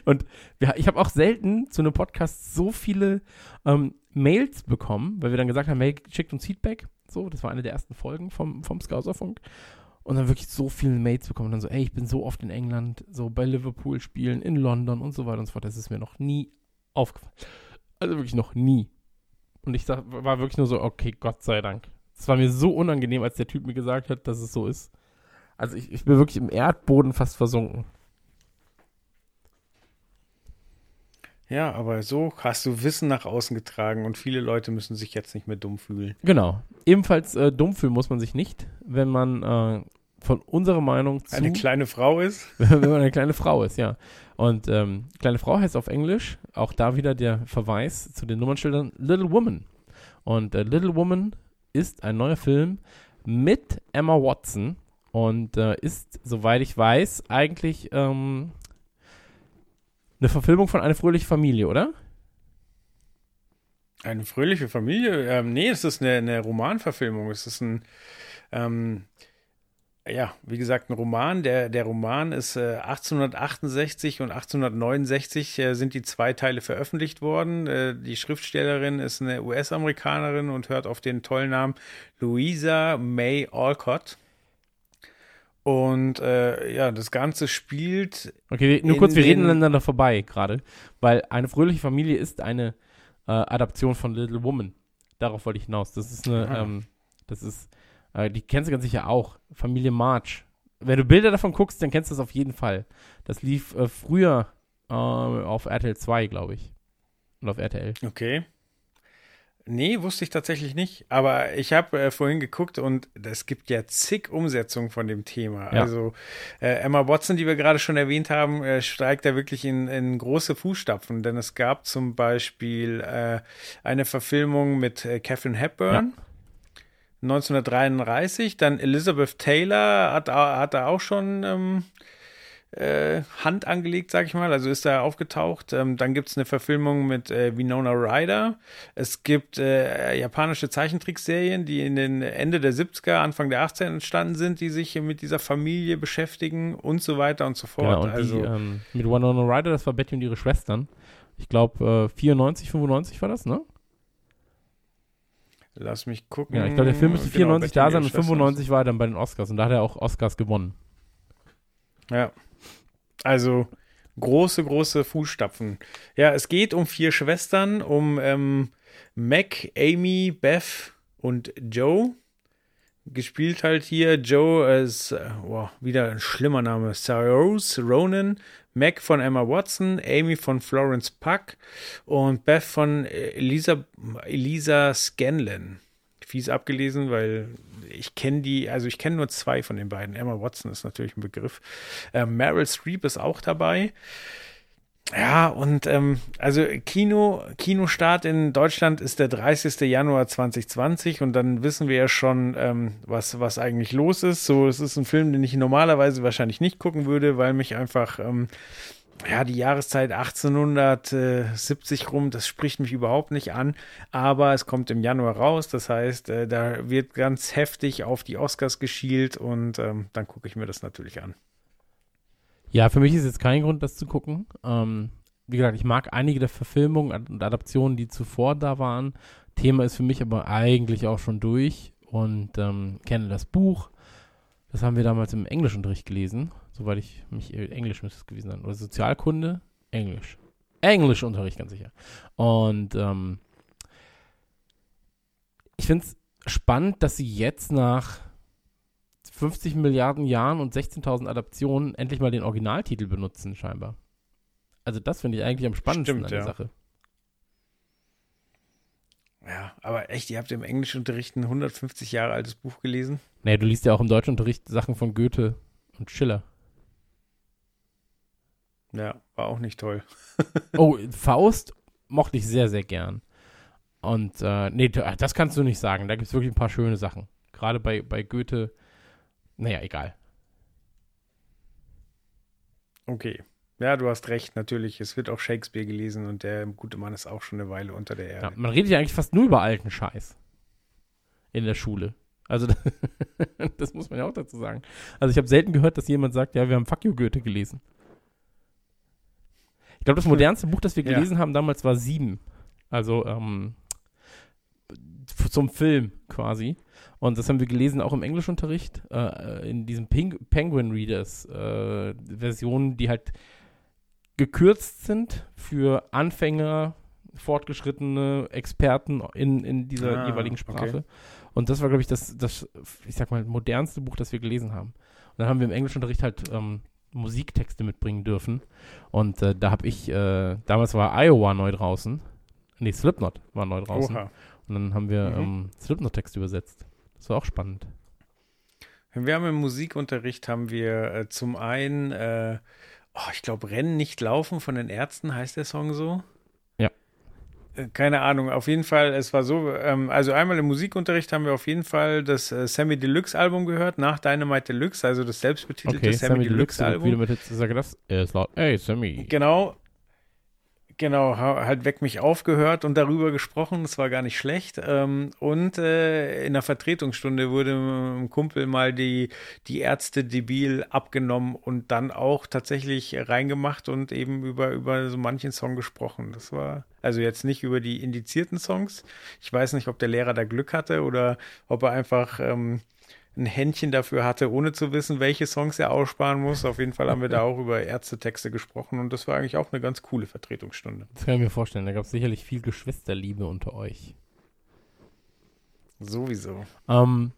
Und ja, ich habe auch selten zu einem Podcast so viele ähm, Mails bekommen, weil wir dann gesagt haben, hey, schickt uns Feedback. So, das war eine der ersten Folgen vom, vom Scouserfunk. Und dann wirklich so viele Mails bekommen. Und dann so, ey, ich bin so oft in England, so bei Liverpool spielen, in London und so weiter und so fort. Das ist mir noch nie aufgefallen. Also wirklich noch nie. Und ich sag, war wirklich nur so, okay, Gott sei Dank. Es war mir so unangenehm, als der Typ mir gesagt hat, dass es so ist. Also ich, ich bin wirklich im Erdboden fast versunken. Ja, aber so hast du Wissen nach außen getragen und viele Leute müssen sich jetzt nicht mehr dumm fühlen. Genau. Ebenfalls äh, dumm fühlen muss man sich nicht, wenn man äh, von unserer Meinung zu, Eine kleine Frau ist. wenn man eine kleine Frau ist, ja. Und ähm, kleine Frau heißt auf Englisch, auch da wieder der Verweis zu den Nummernschildern Little Woman. Und äh, Little Woman ist ein neuer Film mit Emma Watson und äh, ist, soweit ich weiß, eigentlich ähm, eine Verfilmung von Eine fröhliche Familie, oder? Eine fröhliche Familie? Ähm, nee, es ist eine, eine Romanverfilmung. Es ist ein, ähm, ja, wie gesagt, ein Roman. Der, der Roman ist äh, 1868 und 1869 äh, sind die zwei Teile veröffentlicht worden. Äh, die Schriftstellerin ist eine US-Amerikanerin und hört auf den tollen Namen Louisa May Alcott. Und äh, ja, das Ganze spielt. Okay, nur kurz, wir reden den- aneinander vorbei gerade, weil eine fröhliche Familie ist eine äh, Adaption von Little Woman. Darauf wollte ich hinaus. Das ist eine, Aha. ähm, das ist, äh, die kennst du ganz sicher auch. Familie March. Wenn du Bilder davon guckst, dann kennst du das auf jeden Fall. Das lief äh, früher äh, auf RTL 2, glaube ich. Und auf RTL. Okay. Nee, wusste ich tatsächlich nicht. Aber ich habe äh, vorhin geguckt und es gibt ja zig Umsetzungen von dem Thema. Ja. Also äh, Emma Watson, die wir gerade schon erwähnt haben, äh, steigt da wirklich in, in große Fußstapfen. Denn es gab zum Beispiel äh, eine Verfilmung mit äh, Catherine Hepburn. 1933, dann Elizabeth Taylor hat, hat da auch schon ähm, äh, Hand angelegt, sag ich mal, also ist da aufgetaucht. Ähm, dann gibt es eine Verfilmung mit äh, Winona Ryder. Es gibt äh, japanische Zeichentrickserien, die in den Ende der 70er, Anfang der 80er entstanden sind, die sich mit dieser Familie beschäftigen und so weiter und so fort. Ja, und also, die, ähm, mit Winona Ryder, das war Betty und ihre Schwestern. Ich glaube, äh, 94, 95 war das, ne? lass mich gucken. Ja, ich glaube, der Film müsste Genau, 94 Betty da sein und Schwestern. 95 war er dann bei den Oscars. Und da hat er auch Oscars gewonnen. Ja. Also große, große Fußstapfen. Ja, es geht um vier Schwestern, um ähm, Mac, Amy, Beth und Joe. Gespielt halt hier Joe als, äh, wow, wieder ein schlimmer Name, Saoirse Ronan, Mac von Emma Watson, Amy von Florence Puck und Beth von äh, Elisa, Elisa Scanlon. Fies abgelesen, weil ich kenne die, also ich kenne nur zwei von den beiden. Emma Watson ist natürlich ein Begriff. Äh, Meryl Streep ist auch dabei. Ja, und ähm, also Kino, Kinostart in Deutschland ist der 30. Januar 2020 und dann wissen wir ja schon, ähm, was, was eigentlich los ist. So, es ist ein Film, den ich normalerweise wahrscheinlich nicht gucken würde, weil mich einfach, ähm, ja, die Jahreszeit 1870 rum, das spricht mich überhaupt nicht an, aber es kommt im Januar raus, das heißt, äh, da wird ganz heftig auf die Oscars geschielt und ähm, dann gucke ich mir das natürlich an. Ja, für mich ist jetzt kein Grund, das zu gucken. Ähm, wie gesagt, ich mag einige der Verfilmungen und Adaptionen, die zuvor da waren. Thema ist für mich aber eigentlich auch schon durch und ähm, kenne das Buch. Das haben wir damals im Englischunterricht gelesen, soweit ich mich, Englisch müsste es gewesen sein, oder Sozialkunde, Englisch. Englischunterricht, ganz sicher. Und ähm, ich finde es spannend, dass sie jetzt nach 50 Milliarden Jahren und 16.000 Adaptionen endlich mal den Originaltitel benutzen, scheinbar. Also das finde ich eigentlich am spannendsten Stimmt, an der ja. Sache. Ja, aber echt, ihr habt im Englischunterricht ein 150 Jahre altes Buch gelesen? Nee, du liest ja auch im Deutschunterricht Sachen von Goethe und Schiller. Ja, war auch nicht toll. Oh, Faust mochte ich sehr, sehr gern. Und äh, nee, da- das kannst du nicht sagen. Da gibt es wirklich ein paar schöne Sachen. Gerade bei, bei Goethe, naja, egal. Okay. Ja, du hast recht, natürlich. Es wird auch Shakespeare gelesen und der gute Mann ist auch schon eine Weile unter der Ja, Erde. man redet ja eigentlich fast nur über alten Scheiß in der Schule. Also das muss man ja auch dazu sagen. Also ich habe selten gehört, dass jemand sagt, ja, wir haben Fuck you Goethe gelesen. Ich glaube, das modernste Buch, das wir Ja. gelesen haben damals war Sieben. Also ähm, zum Film quasi. Und das haben wir gelesen auch im Englischunterricht, äh, in diesem Ping Penguin Readers äh, Versionen, die halt gekürzt sind für Anfänger, fortgeschrittene Experten in, in dieser Ah, jeweiligen okay. Sprache. Und das war, glaube ich, das, das, ich sag mal, modernste Buch, das wir gelesen haben. Und dann haben wir im Englischunterricht halt ähm, Musiktexte mitbringen dürfen. Und äh, da habe ich, äh, damals war Iowa neu draußen. Nee, Slipknot war neu draußen. Oha. Und dann haben wir Mhm. ähm, Slipknot-Texte übersetzt. Das war auch spannend. Wir haben im Musikunterricht haben wir äh, zum einen, äh, oh, ich glaube, Rennen nicht laufen von den Ärzten, heißt der Song so? Äh, Keine Ahnung, auf jeden Fall, es war so, ähm, also einmal im Musikunterricht haben wir auf jeden Fall das äh, Sammy Deluxe Album gehört, nach Dynamite Deluxe, also das selbstbetitelte Okay, Sammy, Sammy Deluxe Deluxe, Album. wieder mit jetzt sage das. Er ist laut. Ey, Sammy. Genau. Genau, ha- halt weg mich aufgehört und darüber gesprochen. Das war gar nicht schlecht. Ähm, und äh, in der Vertretungsstunde wurde einem Kumpel mal die, die Ärzte debil abgenommen und dann auch tatsächlich reingemacht und eben über, über so manchen Song gesprochen. Das war also jetzt nicht über die indizierten Songs. Ich weiß nicht, ob der Lehrer da Glück hatte oder ob er einfach ähm, ein Händchen dafür hatte, ohne zu wissen, welche Songs er aussparen muss. Auf jeden Fall haben wir da auch über Ärztetexte gesprochen und das war eigentlich auch eine ganz coole Vertretungsstunde. Das kann ich mir vorstellen. Da gab es sicherlich viel Geschwisterliebe unter euch. Sowieso. Ähm,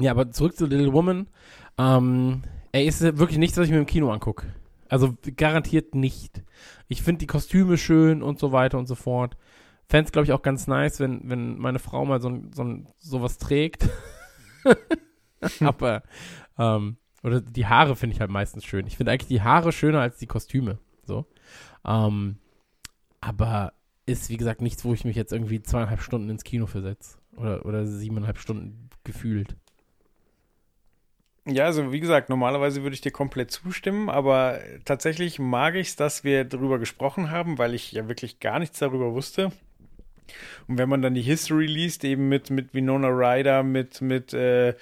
ja, aber zurück zu Little Woman. Ähm, ey, ist wirklich nichts, was ich mir im Kino angucke. Also garantiert nicht. Ich finde die Kostüme schön und so weiter und so fort. Fände es, glaube ich, auch ganz nice, wenn, wenn meine Frau mal so, so, sowas trägt. aber, ähm, oder die Haare finde ich halt meistens schön. Ich finde eigentlich die Haare schöner als die Kostüme. So. Ähm, aber ist, wie gesagt, nichts, wo ich mich jetzt irgendwie zweieinhalb Stunden ins Kino versetze. Oder, oder siebeneinhalb Stunden gefühlt. Ja, also wie gesagt, normalerweise würde ich dir komplett zustimmen, aber tatsächlich mag ich es, dass wir darüber gesprochen haben, weil ich ja wirklich gar nichts darüber wusste. Und wenn man dann die History liest, eben mit, mit Winona Ryder, mit, mit äh,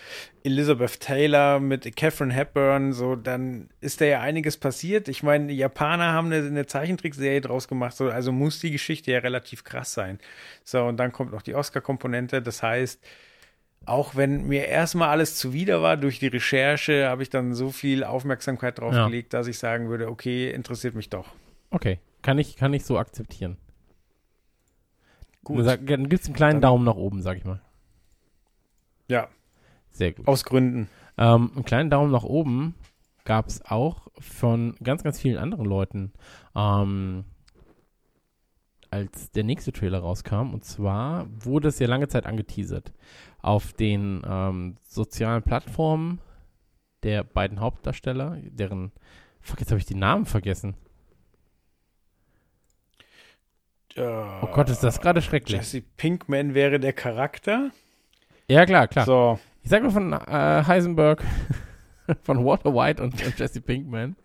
Elizabeth Taylor, mit Catherine Hepburn, so, dann ist da ja einiges passiert. Ich meine, die Japaner haben eine, eine Zeichentrickserie draus gemacht, so, also muss die Geschichte ja relativ krass sein. So, und dann kommt noch die Oscar-Komponente, das heißt, auch wenn mir erstmal alles zuwider war, durch die Recherche habe ich dann so viel Aufmerksamkeit drauf ja. gelegt, dass ich sagen würde, okay, interessiert mich doch. Okay, kann ich, kann ich so akzeptieren. Gut. Sag, dann gibt es einen kleinen dann, Daumen nach oben, sag ich mal. Ja. Sehr gut. Aus Gründen. Ähm, einen kleinen Daumen nach oben gab es auch von ganz, ganz vielen anderen Leuten. Ähm, als der nächste Trailer rauskam. Und zwar wurde es ja lange Zeit angeteasert auf den ähm, sozialen Plattformen der beiden Hauptdarsteller, deren. Fuck, jetzt habe ich die Namen vergessen. Uh, oh Gott, ist das gerade schrecklich. Jesse Pinkman wäre der Charakter. Ja, klar, klar. So. Ich sage mal von äh, Heisenberg, von Walter White und, und Jesse Pinkman.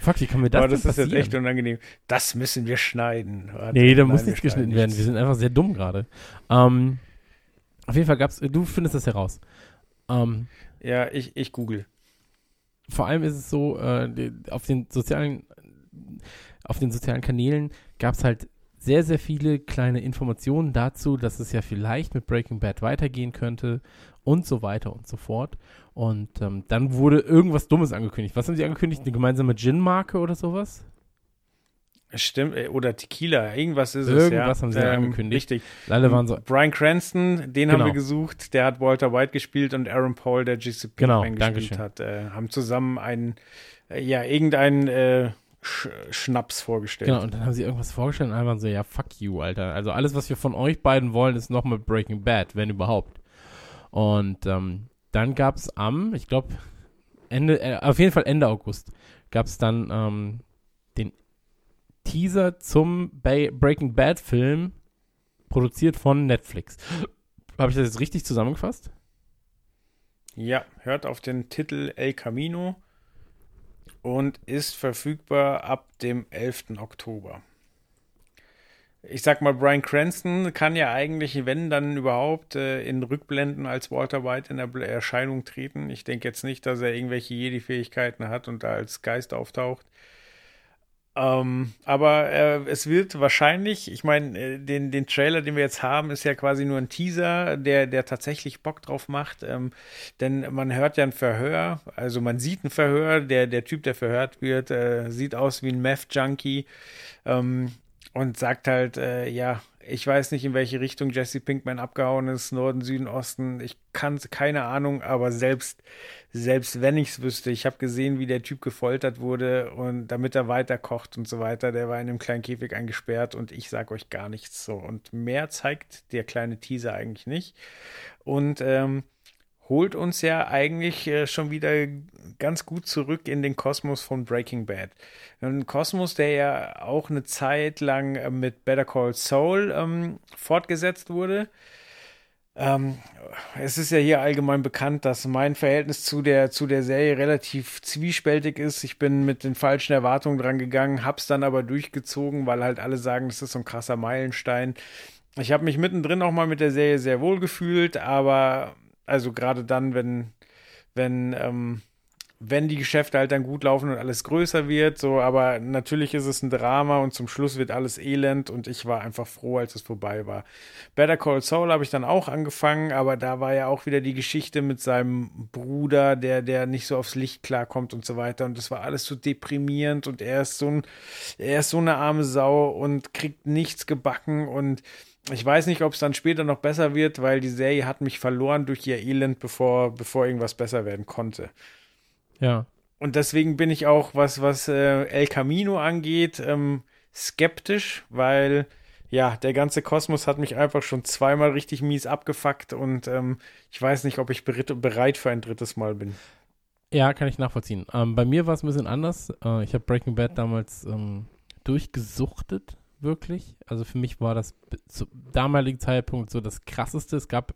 Fuck, wie kann mir das Aber das ist passieren? jetzt echt unangenehm. Das müssen wir schneiden. Warte, nee, da muss nichts geschnitten nichts. werden. Wir sind einfach sehr dumm gerade. Ähm, auf jeden Fall gab's, du findest das heraus. Ähm, ja, ich, ich google. Vor allem ist es so, äh, auf den sozialen, auf den sozialen Kanälen gab es halt sehr, sehr viele kleine Informationen dazu, dass es ja vielleicht mit Breaking Bad weitergehen könnte und so weiter und so fort. Und ähm, dann wurde irgendwas Dummes angekündigt. Was haben sie angekündigt? Eine gemeinsame Gin-Marke oder sowas? Stimmt, äh, oder Tequila, irgendwas ist irgendwas es. Irgendwas ja. haben sie ähm, angekündigt. Richtig. Alle waren so. Brian Cranston, den genau. haben wir gesucht, der hat Walter White gespielt und Aaron Paul, der GCP genau, gespielt hat, äh, haben zusammen einen, äh, ja, irgendeinen äh, Sch Schnaps vorgestellt. Genau, und dann haben sie irgendwas vorgestellt und einfach so, ja, fuck you, Alter. Also alles, was wir von euch beiden wollen, ist nochmal Breaking Bad, wenn überhaupt. Und ähm, dann gab es am, ich glaube, Ende, äh, auf jeden Fall Ende August, gab es dann ähm, den Teaser zum ba Breaking Bad Film, produziert von Netflix. Habe ich das jetzt richtig zusammengefasst? Ja, hört auf den Titel El Camino und ist verfügbar ab dem 11. Oktober ich sag mal, Brian Cranston kann ja eigentlich, wenn dann überhaupt, äh, in Rückblenden als Walter White in der Erscheinung treten. Ich denke jetzt nicht, dass er irgendwelche Jedi-Fähigkeiten hat und da als Geist auftaucht. Ähm, aber äh, es wird wahrscheinlich, ich meine, äh, den, den Trailer, den wir jetzt haben, ist ja quasi nur ein Teaser, der, der tatsächlich Bock drauf macht. Ähm, denn man hört ja ein Verhör, also man sieht ein Verhör, der, der Typ, der verhört wird, äh, sieht aus wie ein Meth-Junkie. Ähm, und sagt halt, äh, ja, ich weiß nicht, in welche Richtung Jesse Pinkman abgehauen ist, Norden, Süden, Osten. Ich kann keine Ahnung, aber selbst, selbst wenn ich es wüsste, ich habe gesehen, wie der Typ gefoltert wurde und damit er weiterkocht und so weiter, der war in einem kleinen Käfig eingesperrt und ich sage euch gar nichts so. Und mehr zeigt der kleine Teaser eigentlich nicht. Und ähm, holt uns ja eigentlich äh, schon wieder ganz gut zurück in den Kosmos von Breaking Bad. Ein Kosmos, der ja auch eine Zeit lang äh, mit Better Call Saul ähm, fortgesetzt wurde. Ähm, es ist ja hier allgemein bekannt, dass mein Verhältnis zu der, zu der Serie relativ zwiespältig ist. Ich bin mit den falschen Erwartungen dran gegangen, hab's dann aber durchgezogen, weil halt alle sagen, das ist so ein krasser Meilenstein. Ich habe mich mittendrin auch mal mit der Serie sehr wohl gefühlt, aber also gerade dann, wenn, wenn, ähm, wenn die Geschäfte halt dann gut laufen und alles größer wird, so, aber natürlich ist es ein Drama und zum Schluss wird alles elend und ich war einfach froh, als es vorbei war. Better Call Saul habe ich dann auch angefangen, aber da war ja auch wieder die Geschichte mit seinem Bruder, der, der nicht so aufs Licht klarkommt und so weiter und das war alles so deprimierend und er ist so ein, er ist so eine arme Sau und kriegt nichts gebacken und ich weiß nicht, ob es dann später noch besser wird, weil die Serie hat mich verloren durch ihr Elend, bevor, bevor irgendwas besser werden konnte. Ja. Und deswegen bin ich auch, was, was äh, El Camino angeht, ähm, skeptisch, weil ja, der ganze Kosmos hat mich einfach schon zweimal richtig mies abgefuckt und ähm, ich weiß nicht, ob ich bereit für ein drittes Mal bin. Ja, kann ich nachvollziehen. Ähm, bei mir war es ein bisschen anders. Äh, ich habe Breaking Bad damals ähm, durchgesuchtet, wirklich. Also für mich war das zum damaligen Zeitpunkt so das Krasseste. Es gab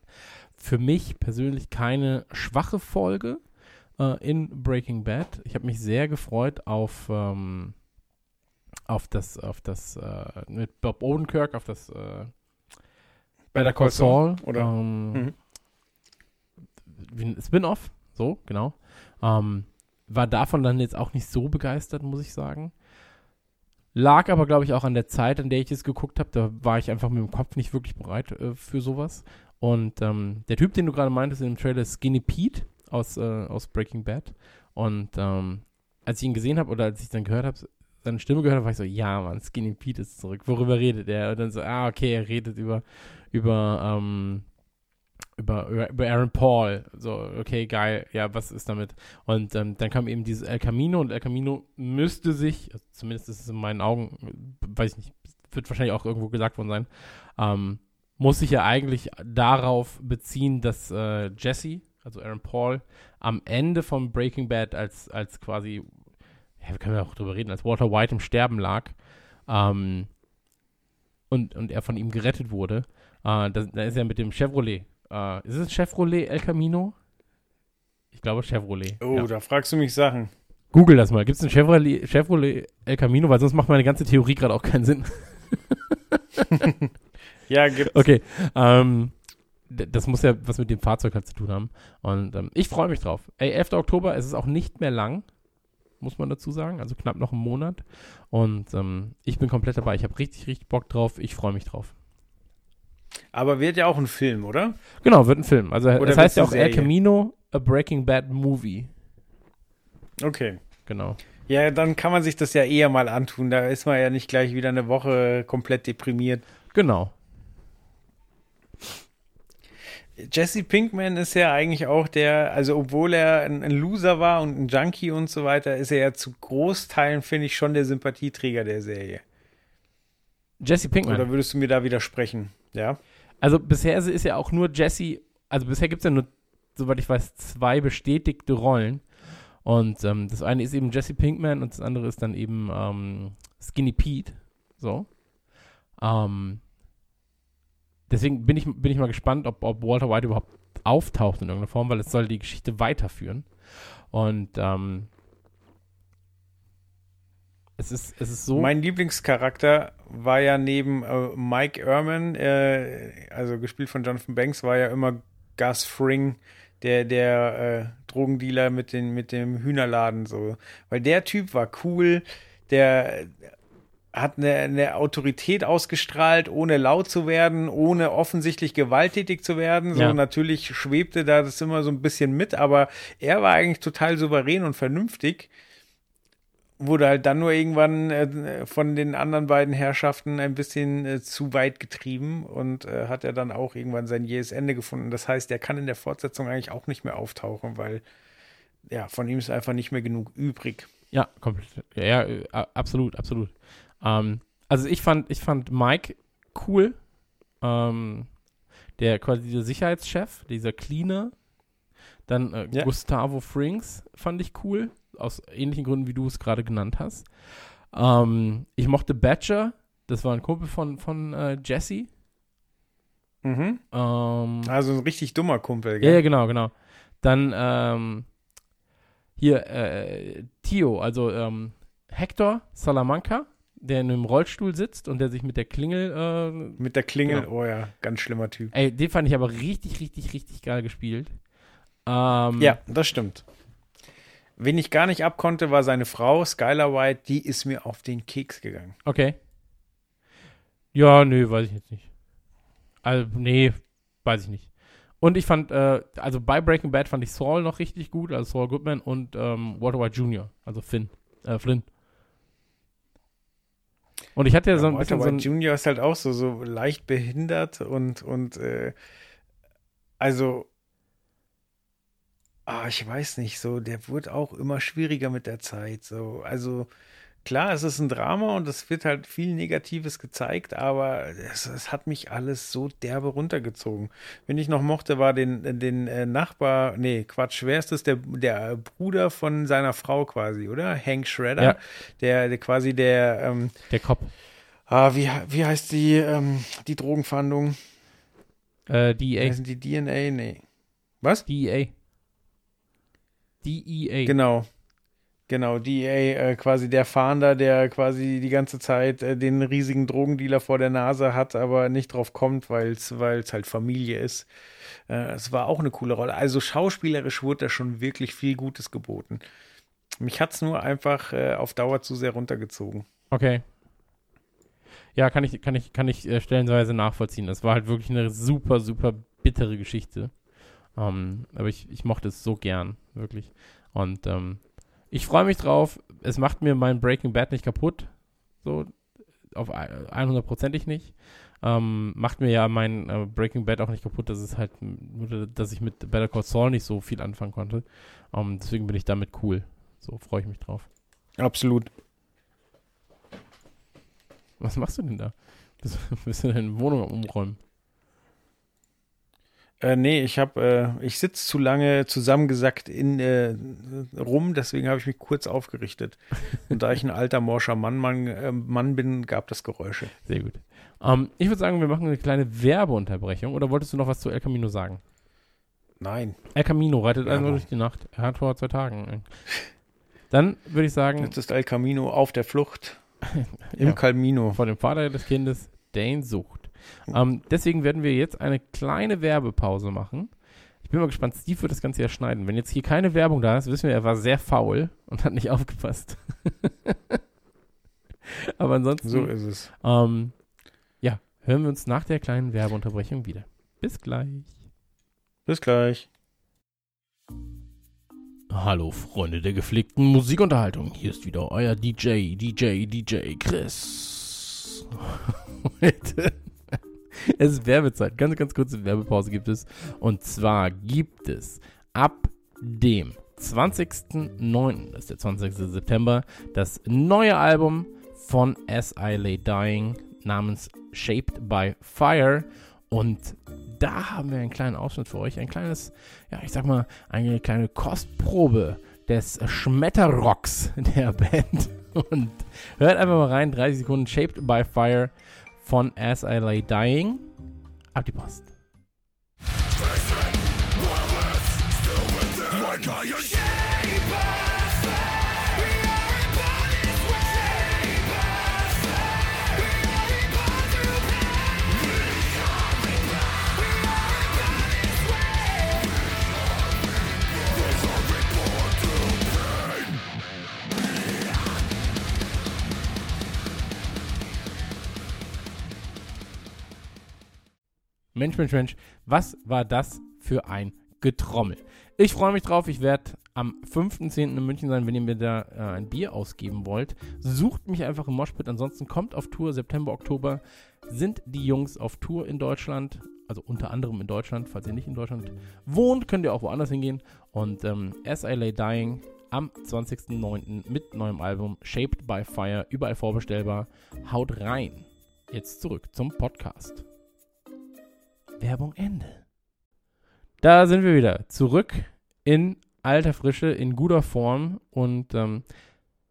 für mich persönlich keine schwache Folge äh, in Breaking Bad. Ich habe mich sehr gefreut auf, ähm, auf das, auf das äh, mit Bob Odenkirk, auf das äh, Better Call Saul. Oder? Ähm, mhm. Spin-off, so, genau. Ähm, war davon dann jetzt auch nicht so begeistert, muss ich sagen. Lag aber, glaube ich, auch an der Zeit, an der ich es geguckt habe. Da war ich einfach mit dem Kopf nicht wirklich bereit äh, für sowas. Und ähm, der Typ, den du gerade meintest in dem Trailer, ist Skinny Pete aus, äh, aus Breaking Bad. Und ähm, als ich ihn gesehen habe oder als ich dann gehört habe, seine Stimme gehört habe, war ich so, ja, Mann, Skinny Pete ist zurück. Worüber redet er? Und dann so, ah, okay, er redet über, über, ähm, über, über Aaron Paul. So, okay, geil, ja, was ist damit? Und ähm, dann kam eben dieses El Camino und El Camino müsste sich, also zumindest ist es in meinen Augen, weiß ich nicht, wird wahrscheinlich auch irgendwo gesagt worden sein, ähm, muss sich ja eigentlich darauf beziehen, dass äh, Jesse, also Aaron Paul, am Ende von Breaking Bad als, als quasi, ja, wir können ja auch drüber reden, als Walter White im Sterben lag ähm, und, und er von ihm gerettet wurde. Äh, da, da ist er mit dem Chevrolet. Äh, ist es Chevrolet El Camino? Ich glaube Chevrolet. Oh, ja. da fragst du mich Sachen. Google das mal. Gibt es ein Chevrolet, Chevrolet El Camino? Weil sonst macht meine ganze Theorie gerade auch keinen Sinn. ja, gibt's. Okay. Ähm, das muss ja was mit dem Fahrzeug halt zu tun haben. Und ähm, ich freue mich drauf. Ey, 11. Oktober, es ist auch nicht mehr lang, muss man dazu sagen. Also knapp noch einen Monat. Und ähm, ich bin komplett dabei. Ich habe richtig, richtig Bock drauf. Ich freue mich drauf. Aber wird ja auch ein Film, oder? Genau, wird ein Film. Also Oder das heißt ja auch El Camino, a Breaking Bad Movie. Okay. Genau. Ja, dann kann man sich das ja eher mal antun. Da ist man ja nicht gleich wieder eine Woche komplett deprimiert. Genau. Jesse Pinkman ist ja eigentlich auch der, also obwohl er ein, ein, Loser war und ein Junkie und so weiter, ist er ja zu Großteilen, finde ich, schon der Sympathieträger der Serie. Jesse Pinkman. Oder würdest du mir da widersprechen? Ja. Also bisher ist ja auch nur Jesse, also bisher gibt es ja nur, soweit ich weiß, zwei bestätigte Rollen. Und ähm, das eine ist eben Jesse Pinkman und das andere ist dann eben ähm, Skinny Pete. So. Ähm, deswegen bin ich, bin ich mal gespannt, ob, ob Walter White überhaupt auftaucht in irgendeiner Form, weil es soll die Geschichte weiterführen. Und ähm, es ist, es ist so. Mein Lieblingscharakter war ja neben äh, Mike Ehrman, äh, also gespielt von Jonathan Banks, war ja immer Gus Fring, der, der äh, Drogendealer mit, den, mit dem Hühnerladen so. Weil der Typ war cool, der hat eine, eine, Autorität ausgestrahlt, ohne laut zu werden, ohne offensichtlich gewalttätig zu werden. So ja. natürlich schwebte da das immer so ein bisschen mit, aber er war eigentlich total souverän und vernünftig. Wurde halt dann nur irgendwann äh, von den anderen beiden Herrschaften ein bisschen äh, zu weit getrieben und äh, hat er dann auch irgendwann sein jähes Ende gefunden. Das heißt, er kann in der Fortsetzung eigentlich auch nicht mehr auftauchen, weil ja, von ihm ist einfach nicht mehr genug übrig. Ja, komplett. Ja, absolut, absolut. Ähm, also ich fand, ich fand Mike cool. Ähm, der quasi dieser Sicherheitschef, dieser Cleaner. Dann äh, ja. Gustavo Frings fand ich cool. Aus ähnlichen Gründen, wie du es gerade genannt hast. Ähm, ich mochte Badger. Das war ein Kumpel von, von äh, Jesse. Mhm. Ähm, also ein richtig dummer Kumpel, gell? Ja, genau, genau. Dann ähm, hier äh, Tio, also ähm, Hector Salamanca der in einem Rollstuhl sitzt und der sich mit der Klingel. Äh, mit der Klingel, genau. oh ja, ganz schlimmer Typ. Ey, den fand ich aber richtig, richtig, richtig geil gespielt. Ähm, ja, das stimmt. Wen ich gar nicht abkonnte, war seine Frau, Skylar White, die ist mir auf den Keks gegangen. Okay. Ja, nö, weiß ich jetzt nicht. Also, nee, weiß ich nicht. Und ich fand, äh, also bei Breaking Bad fand ich Saul noch richtig gut, also Saul Goodman und ähm, Walter White Jr., also Finn, äh, Flynn. Und ich hatte ja, so ein Walter bisschen so White ein, Jr. ist halt auch so, so leicht behindert und, und äh, also, ah, ich weiß nicht, so, der wird auch immer schwieriger mit der Zeit. So, also klar, es ist ein Drama und es wird halt viel Negatives gezeigt, aber es, es hat mich alles so derbe runtergezogen. Wenn ich noch mochte, war den, den äh, Nachbar, nee, Quatsch, wer ist das? Der, der Bruder von seiner Frau quasi, oder? Hank Schredder, Ja. der, der quasi der, ähm, der Cop, Ah, wie, wie heißt die, ähm, die Drogenfahndung? äh, DEA, Heißen die DNA? Nee. Was? DEA. DEA. Genau. Genau, DEA, äh, quasi der Fahnder, der quasi die ganze Zeit äh, den riesigen Drogendealer vor der Nase hat, aber nicht drauf kommt, weil es halt Familie ist. Äh, es war auch eine coole Rolle. Also schauspielerisch wurde da schon wirklich viel Gutes geboten. Mich hat es nur einfach äh, auf Dauer zu sehr runtergezogen. Okay. Ja, kann ich, kann ich, kann ich äh, stellenweise nachvollziehen. Das war halt wirklich eine super, super bittere Geschichte. Ähm, aber ich, ich mochte es so gern, wirklich. Und ähm, ich freue mich drauf. Es macht mir mein Breaking Bad nicht kaputt. So, auf 100%ig nicht. Ähm, macht mir ja mein äh, Breaking Bad auch nicht kaputt, dass es halt, dass ich mit Better Call Saul nicht so viel anfangen konnte. Ähm, deswegen bin ich damit cool. So freue ich mich drauf. Absolut. Was machst du denn da? Bist, bist du deine Wohnung umräumen? Äh, nee, ich habe, äh, ich sitze zu lange zusammengesackt in äh, rum, deswegen habe ich mich kurz aufgerichtet. Und da ich ein alter morscher Mann, Mann, äh, Mann bin, gab das Geräusche. Sehr gut. Ähm, ich würde sagen, wir machen eine kleine Werbeunterbrechung. Oder wolltest du noch was zu El Camino sagen? Nein, El Camino reitet also Werbung. durch die Nacht. Er hat vor zwei Tagen. Dann würde ich sagen, jetzt ist El Camino auf der Flucht. Im Ja. Camino. von dem Vater des Kindes, der ihn sucht. Ähm, deswegen werden wir jetzt eine kleine Werbepause machen. Ich bin mal gespannt, Steve wird das Ganze ja schneiden. Wenn jetzt hier keine Werbung da ist, wissen wir, er war sehr faul und hat nicht aufgepasst. Aber ansonsten, So ist es. ähm, ja, hören wir uns nach der kleinen Werbeunterbrechung wieder. Bis gleich. Bis gleich. Hallo Freunde der gepflegten Musikunterhaltung. Hier ist wieder euer DJ, DJ, DJ Chris. Heute. Es ist Werbezeit. Ganz, ganz kurze Werbepause gibt es. Und zwar gibt es ab dem 20.09., das ist der 20. September, das neue Album von As I Lay Dying namens Shaped by Fire. Und da haben wir einen kleinen Ausschnitt für euch. Ein kleines, ja, ich sag mal, eine kleine Kostprobe des Schmetterrocks der Band. Und hört einfach mal rein, 30 Sekunden Shaped by Fire von As I Lay Dying. Ab die Post. Mensch, Mensch, Mensch, was war das für ein Getrommel? Ich freue mich drauf. Ich werde am 5.10. in München sein, wenn ihr mir da äh, ein Bier ausgeben wollt. Sucht mich einfach im Moshpit. Ansonsten kommt auf Tour. September, Oktober sind die Jungs auf Tour in Deutschland. Also unter anderem in Deutschland. Falls ihr nicht in Deutschland wohnt, könnt ihr auch woanders hingehen. Und ähm, As I Lay Dying am 20.09. mit neuem Album Shaped by Fire. Überall vorbestellbar. Haut rein. Jetzt zurück zum Podcast. Werbung Ende. Da sind wir wieder. Zurück in alter Frische, in guter Form. Und ähm,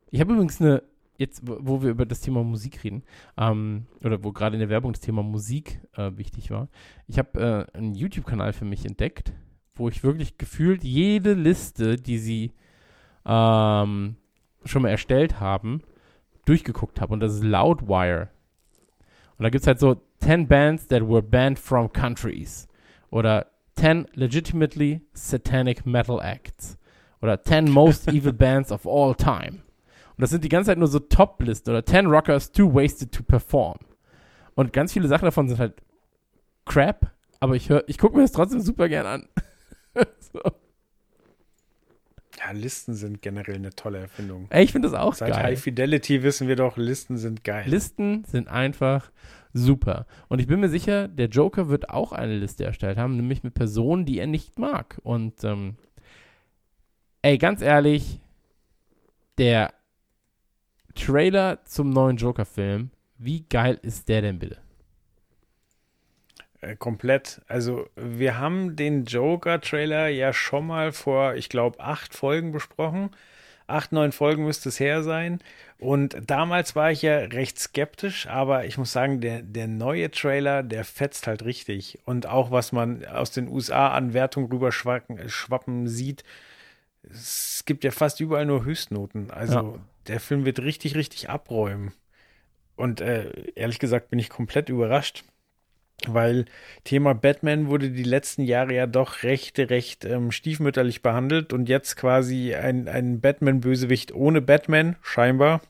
ich habe übrigens eine, jetzt wo wir über das Thema Musik reden, ähm, oder wo gerade in der Werbung das Thema Musik äh, wichtig war, ich habe äh, einen YouTube-Kanal für mich entdeckt, wo ich wirklich gefühlt jede Liste, die sie ähm, schon mal erstellt haben, durchgeguckt habe. Und das ist Loudwire. Und da gibt es halt so 10 Bands that were banned from countries. Oder 10 legitimately satanic metal acts. oder 10 Most Evil Bands of All Time. Und das sind die ganze Zeit nur so Top-Listen oder 10 Rockers Too Wasted to Perform. Und ganz viele Sachen davon sind halt Crap, aber ich, hör, ich gucke mir das trotzdem super gern an. so. Ja, Listen sind generell eine tolle Erfindung. Ey, ich finde das auch Seit geil. High Fidelity wissen wir doch, Listen sind geil. Listen sind einfach super. Und ich bin mir sicher, der Joker wird auch eine Liste erstellt haben, nämlich mit Personen, die er nicht mag. Und ähm, ey, ganz ehrlich, der Trailer zum neuen Joker-Film, wie geil ist der denn bitte? Äh, komplett. Also, wir haben den Joker-Trailer ja schon mal vor, ich glaube, acht Folgen besprochen. Acht, neun Folgen müsste es her sein. Und damals war ich ja recht skeptisch, aber ich muss sagen, der, der neue Trailer, der fetzt halt richtig. Und auch was man aus den USA an Wertung rüber schwappen, schwappen sieht, es gibt ja fast überall nur Höchstnoten. Also Ja. der Film wird richtig, richtig abräumen. Und äh, ehrlich gesagt bin ich komplett überrascht, weil Thema Batman wurde die letzten Jahre ja doch recht, recht ähm, stiefmütterlich behandelt und jetzt quasi ein, ein Batman-Bösewicht ohne Batman, scheinbar.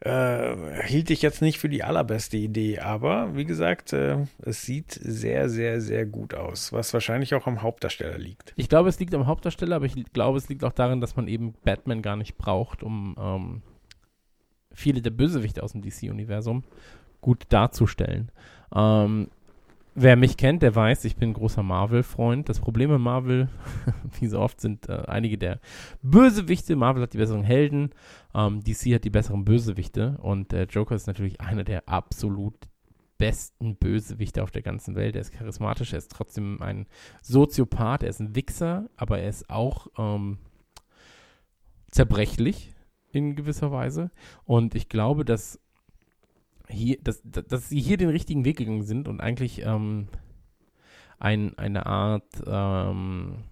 Äh, hielt ich jetzt nicht für die allerbeste Idee, aber wie gesagt, äh, es sieht sehr, sehr, sehr gut aus, was wahrscheinlich auch am Hauptdarsteller liegt. Ich glaube, es liegt am Hauptdarsteller, aber ich glaube, es liegt auch darin, dass man eben Batman gar nicht braucht, um ähm, viele der Bösewichte aus dem DC-Universum gut darzustellen. Ähm, wer mich kennt, der weiß, ich bin ein großer Marvel-Freund. Das Problem mit Marvel, wie so oft, sind äh, einige der Bösewichte. Marvel hat die besseren Helden, ähm, DC hat die besseren Bösewichte und der Joker ist natürlich einer der absolut besten Bösewichte auf der ganzen Welt. Er ist charismatisch, er ist trotzdem ein Soziopath, er ist ein Wichser, aber er ist auch ähm, zerbrechlich in gewisser Weise. Und ich glaube, dass hier, dass, dass sie hier den richtigen Weg gegangen sind und eigentlich ähm, ein, eine Art, ähm,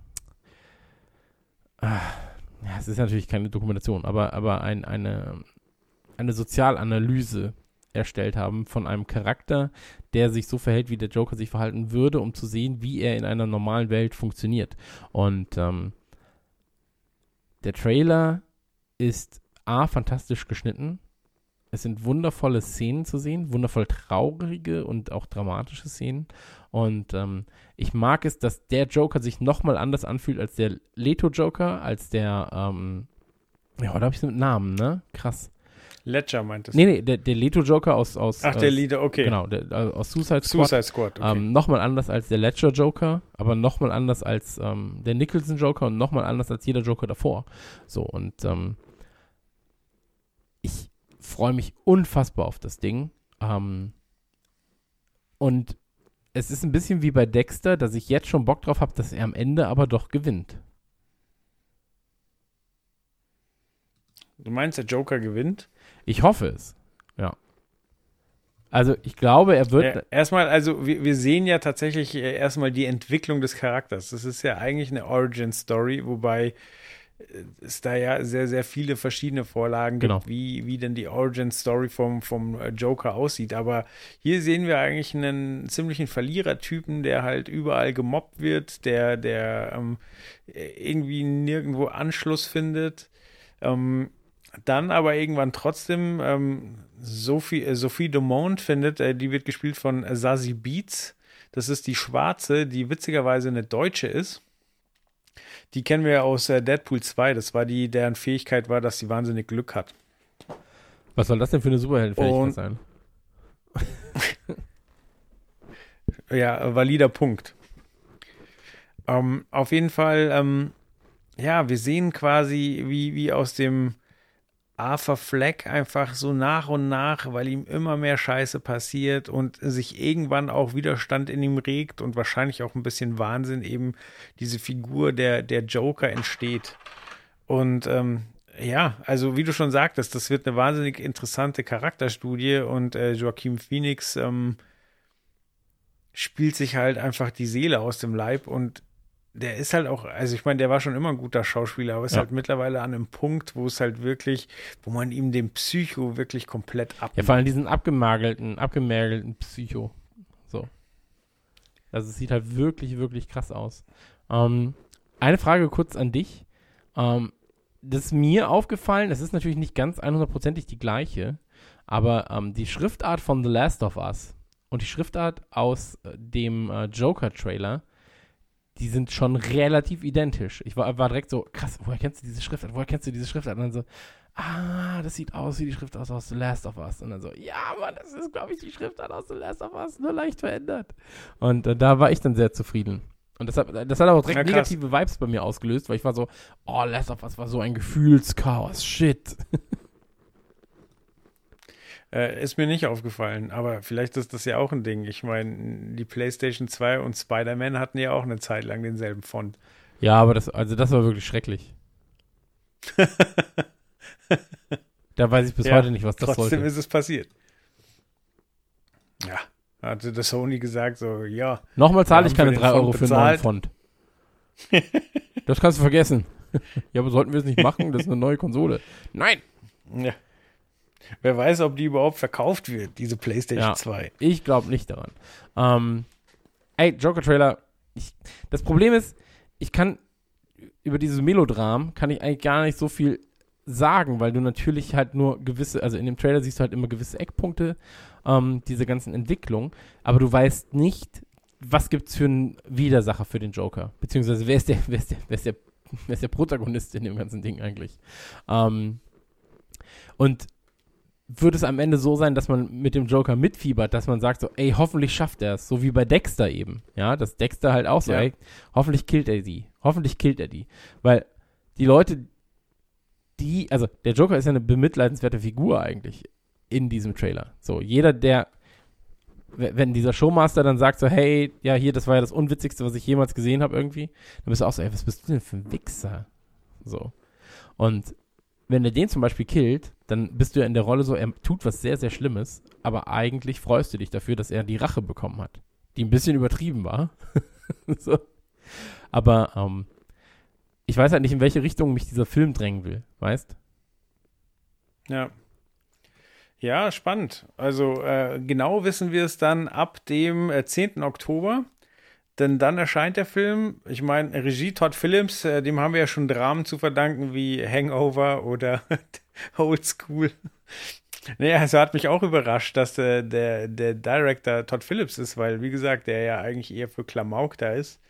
ah, ja, es ist natürlich keine Dokumentation, aber, aber ein, eine, eine Sozialanalyse erstellt haben von einem Charakter, der sich so verhält, wie der Joker sich verhalten würde, um zu sehen, wie er in einer normalen Welt funktioniert. Und ähm, der Trailer ist A, fantastisch geschnitten. Es sind wundervolle Szenen zu sehen, wundervoll traurige und auch dramatische Szenen. Und ähm, ich mag es, dass der Joker sich nochmal anders anfühlt als der Leto-Joker, als der, ähm, ja, oder habe ich es mit Namen, ne? Krass. Ledger meint es. Nee, nee, der, der Leto-Joker aus, aus, Ach, der aus, Leader, okay. Genau, der, äh, aus Suicide Squad. Suicide Squad, okay. Ähm, nochmal anders als der Ledger Joker, aber nochmal anders als ähm, der Nicholson Joker und nochmal anders als jeder Joker davor. So, und ähm, ich freue mich unfassbar auf das Ding. Ähm, und es ist ein bisschen wie bei Dexter, dass ich jetzt schon Bock drauf habe, dass er am Ende aber doch gewinnt. du meinst, der Joker gewinnt? Ich hoffe es. Ja. Also ich glaube, er wird. Ja, erstmal, also wir, wir sehen ja tatsächlich äh, erstmal die Entwicklung des Charakters. Das ist ja eigentlich eine Origin-Story, wobei äh, es da ja sehr, sehr viele verschiedene Vorlagen Genau. gibt, wie, wie denn die Origin-Story vom, vom äh, Joker aussieht. Aber hier sehen wir eigentlich einen ziemlichen Verlierertypen, der halt überall gemobbt wird, der, der ähm, irgendwie nirgendwo Anschluss findet. Ähm, dann aber irgendwann trotzdem ähm, Sophie, äh, Sophie Dumont findet, äh, die wird gespielt von Sazi Beats. Das ist die Schwarze, die witzigerweise eine Deutsche ist. Die kennen wir ja aus äh, Deadpool 2. Das war die, deren Fähigkeit war, dass sie wahnsinnig Glück hat. was soll das denn für eine Superheldenfähigkeit sein? Ja, valider Punkt. Ähm, auf jeden Fall, ähm, ja, wir sehen quasi, wie, wie aus dem Arthur Fleck einfach so nach und nach, weil ihm immer mehr Scheiße passiert und sich irgendwann auch Widerstand in ihm regt und wahrscheinlich auch ein bisschen Wahnsinn eben diese Figur der, der Joker entsteht. Und ähm, ja, also wie du schon sagtest, das wird eine wahnsinnig interessante Charakterstudie und äh, Joaquin Phoenix ähm, spielt sich halt einfach die Seele aus dem Leib und der ist halt auch, also ich meine, der war schon immer ein guter Schauspieler, aber ist Ja. halt mittlerweile an einem Punkt, wo es halt wirklich, wo man ihm den Psycho wirklich komplett ab. Ja, vor allem diesen abgemagelten, abgemergelten Psycho. So. Also es sieht halt wirklich, wirklich krass aus. Ähm, eine Frage kurz an dich. Ähm, das ist mir aufgefallen, es ist natürlich nicht ganz 100%ig die gleiche, aber ähm, die Schriftart von The Last of Us und die Schriftart aus äh, dem äh, Joker-Trailer, die sind schon relativ identisch. Ich war, war direkt so, krass, woher kennst du diese Schriftart? Woher kennst du diese Schriftart? Und dann so, ah, das sieht aus wie die Schriftart aus The Last of Us. Und dann so, ja, Mann, das ist, glaube ich, die Schriftart aus The Last of Us, nur leicht verändert. Und äh, da war ich dann sehr zufrieden. Und das hat, das hat aber direkt Ja, negative Vibes bei mir ausgelöst, weil ich war so, oh, Last of Us war so ein Gefühlschaos, shit. Äh, ist mir nicht aufgefallen, aber vielleicht ist das ja auch ein Ding. Ich meine, die PlayStation 2 und Spider-Man hatten ja auch eine Zeit lang denselben Font. Ja, aber das, also das war wirklich schrecklich. da weiß ich bis Ja, heute nicht, was das Trotzdem sollte. ist es passiert. Ja, hatte das Sony gesagt, so, ja, Nochmal zahle ich keine für 3 den Euro für einen neuen. Font. das kannst du vergessen. ja, aber sollten wir es nicht machen? Das ist eine neue Konsole. Nein! ja. Wer weiß, ob die überhaupt verkauft wird, diese PlayStation Ja. 2. Ich glaube nicht daran. Ähm, ey, Joker-Trailer. Das Problem ist, ich kann über dieses Melodram kann ich eigentlich gar nicht so viel sagen, weil du natürlich halt nur gewisse, also in dem Trailer siehst du halt immer gewisse Eckpunkte, ähm, diese ganzen Entwicklungen, aber du weißt nicht, was gibt's für einen Widersacher für den Joker, beziehungsweise wer ist der, wer ist der, wer ist der, wer ist der Protagonist in dem ganzen Ding eigentlich? Ähm, und wird es am Ende so sein, dass man mit dem Joker mitfiebert, dass man sagt so, ey, hoffentlich schafft er es, so wie bei Dexter eben, ja, dass Dexter halt auch so, Ja. ey, hoffentlich killt er die, hoffentlich killt er die, weil die Leute, die, also der Joker ist ja eine bemitleidenswerte Figur eigentlich in diesem Trailer, so, jeder, der, wenn dieser Showmaster dann sagt so, hey, ja, hier, das war ja das Unwitzigste, was ich jemals gesehen habe irgendwie, dann bist du auch so, ey, was bist du denn für ein Wichser, so, und wenn er den zum Beispiel killt, dann bist du ja in der Rolle so, er tut was sehr, sehr Schlimmes, aber eigentlich freust du dich dafür, dass er die Rache bekommen hat. Die ein bisschen übertrieben war. so. Aber ähm, ich weiß halt nicht, in welche Richtung mich dieser Film drängen will, weißt? Ja. Ja, spannend. Also äh, genau wissen wir es dann ab dem äh, 10. Oktober. Denn dann erscheint der Film. Ich meine, Regie Todd Phillips, äh, dem haben wir ja schon Dramen zu verdanken wie Hangover oder Old School. Naja, also hat mich auch überrascht, dass äh, der, der Director Todd Phillips ist, weil, wie gesagt, der ja eigentlich eher für Klamauk da ist.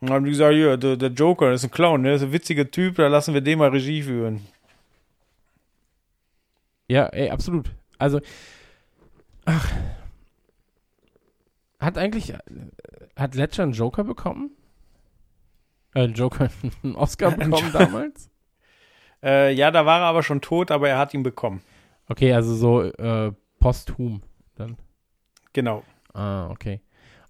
Und haben die gesagt, ja, der, der Joker ist ein Clown, der ist ein witziger Typ, da lassen wir den mal Regie führen. Ja, ey, absolut. Also, ach, hat eigentlich, hat Ledger einen Joker bekommen? Äh, einen Joker, einen Oscar bekommen damals? Äh, ja, da war er aber schon tot, aber er hat ihn bekommen. Okay, also so äh, posthum dann. Genau. Ah, okay.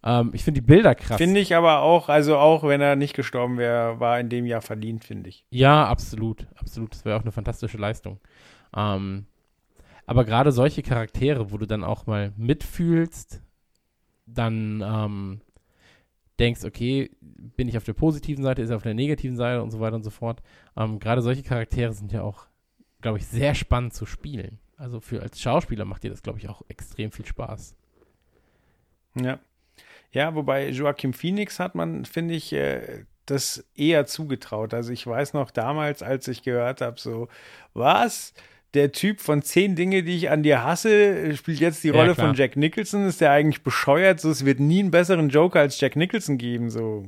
Ähm, ich finde die Bilder krass. Finde ich aber auch, also auch wenn er nicht gestorben wäre, war in dem Jahr verdient, finde ich. Ja, absolut, absolut. Das wäre auch eine fantastische Leistung. Ähm, aber gerade solche Charaktere, wo du dann auch mal mitfühlst, dann ähm, denkst, okay, bin ich auf der positiven Seite, ist er auf der negativen Seite und so weiter und so fort. Ähm, gerade solche Charaktere sind ja auch, glaube ich, sehr spannend zu spielen. Also für als Schauspieler macht dir das, glaube ich, auch extrem viel Spaß. Ja. Ja, wobei Joaquin Phoenix hat man, finde ich, äh, das eher zugetraut. Also ich weiß noch damals, als ich gehört habe, so, was? Der Typ von zehn Dinge, die ich an dir hasse, spielt jetzt die Ja, Rolle klar. von Jack Nicholson. Ist der eigentlich bescheuert? So, es wird nie einen besseren Joker als Jack Nicholson geben. So,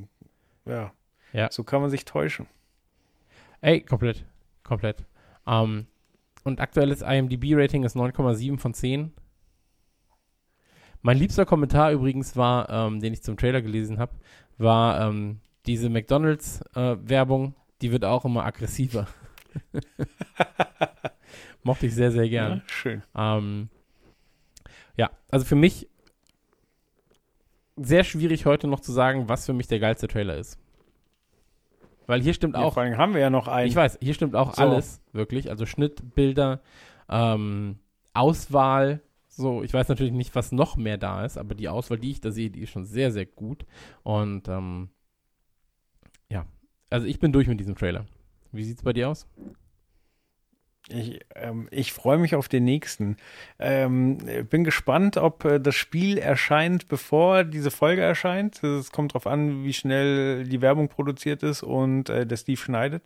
ja. Ja. So kann man sich täuschen. Ey, komplett. Komplett. Ähm, und aktuelles IMDb-Rating ist 9,7 von 10. Mein liebster Kommentar übrigens war, ähm, den ich zum Trailer gelesen habe, war ähm, diese McDonalds-Werbung, die wird auch immer aggressiver. Mochte ich sehr, sehr gern. Ja, schön. Ähm, ja, also für mich sehr schwierig heute noch zu sagen, was für mich der geilste Trailer ist. Weil hier stimmt Ja, auch vor allem haben wir ja noch einen. ich weiß, hier stimmt auch So. alles, wirklich. Also Schnitt, Bilder, ähm, Auswahl. So, ich weiß natürlich nicht, was noch mehr da ist, aber die Auswahl, die ich da sehe, die ist schon sehr, sehr gut. Und ähm, ja, also ich bin durch mit diesem Trailer. Wie sieht's bei dir aus? Ich, ähm, ich freue mich auf den nächsten. Ähm, bin gespannt, ob äh, das Spiel erscheint, bevor diese Folge erscheint. Es kommt darauf an, wie schnell die Werbung produziert ist und äh, der Steve schneidet.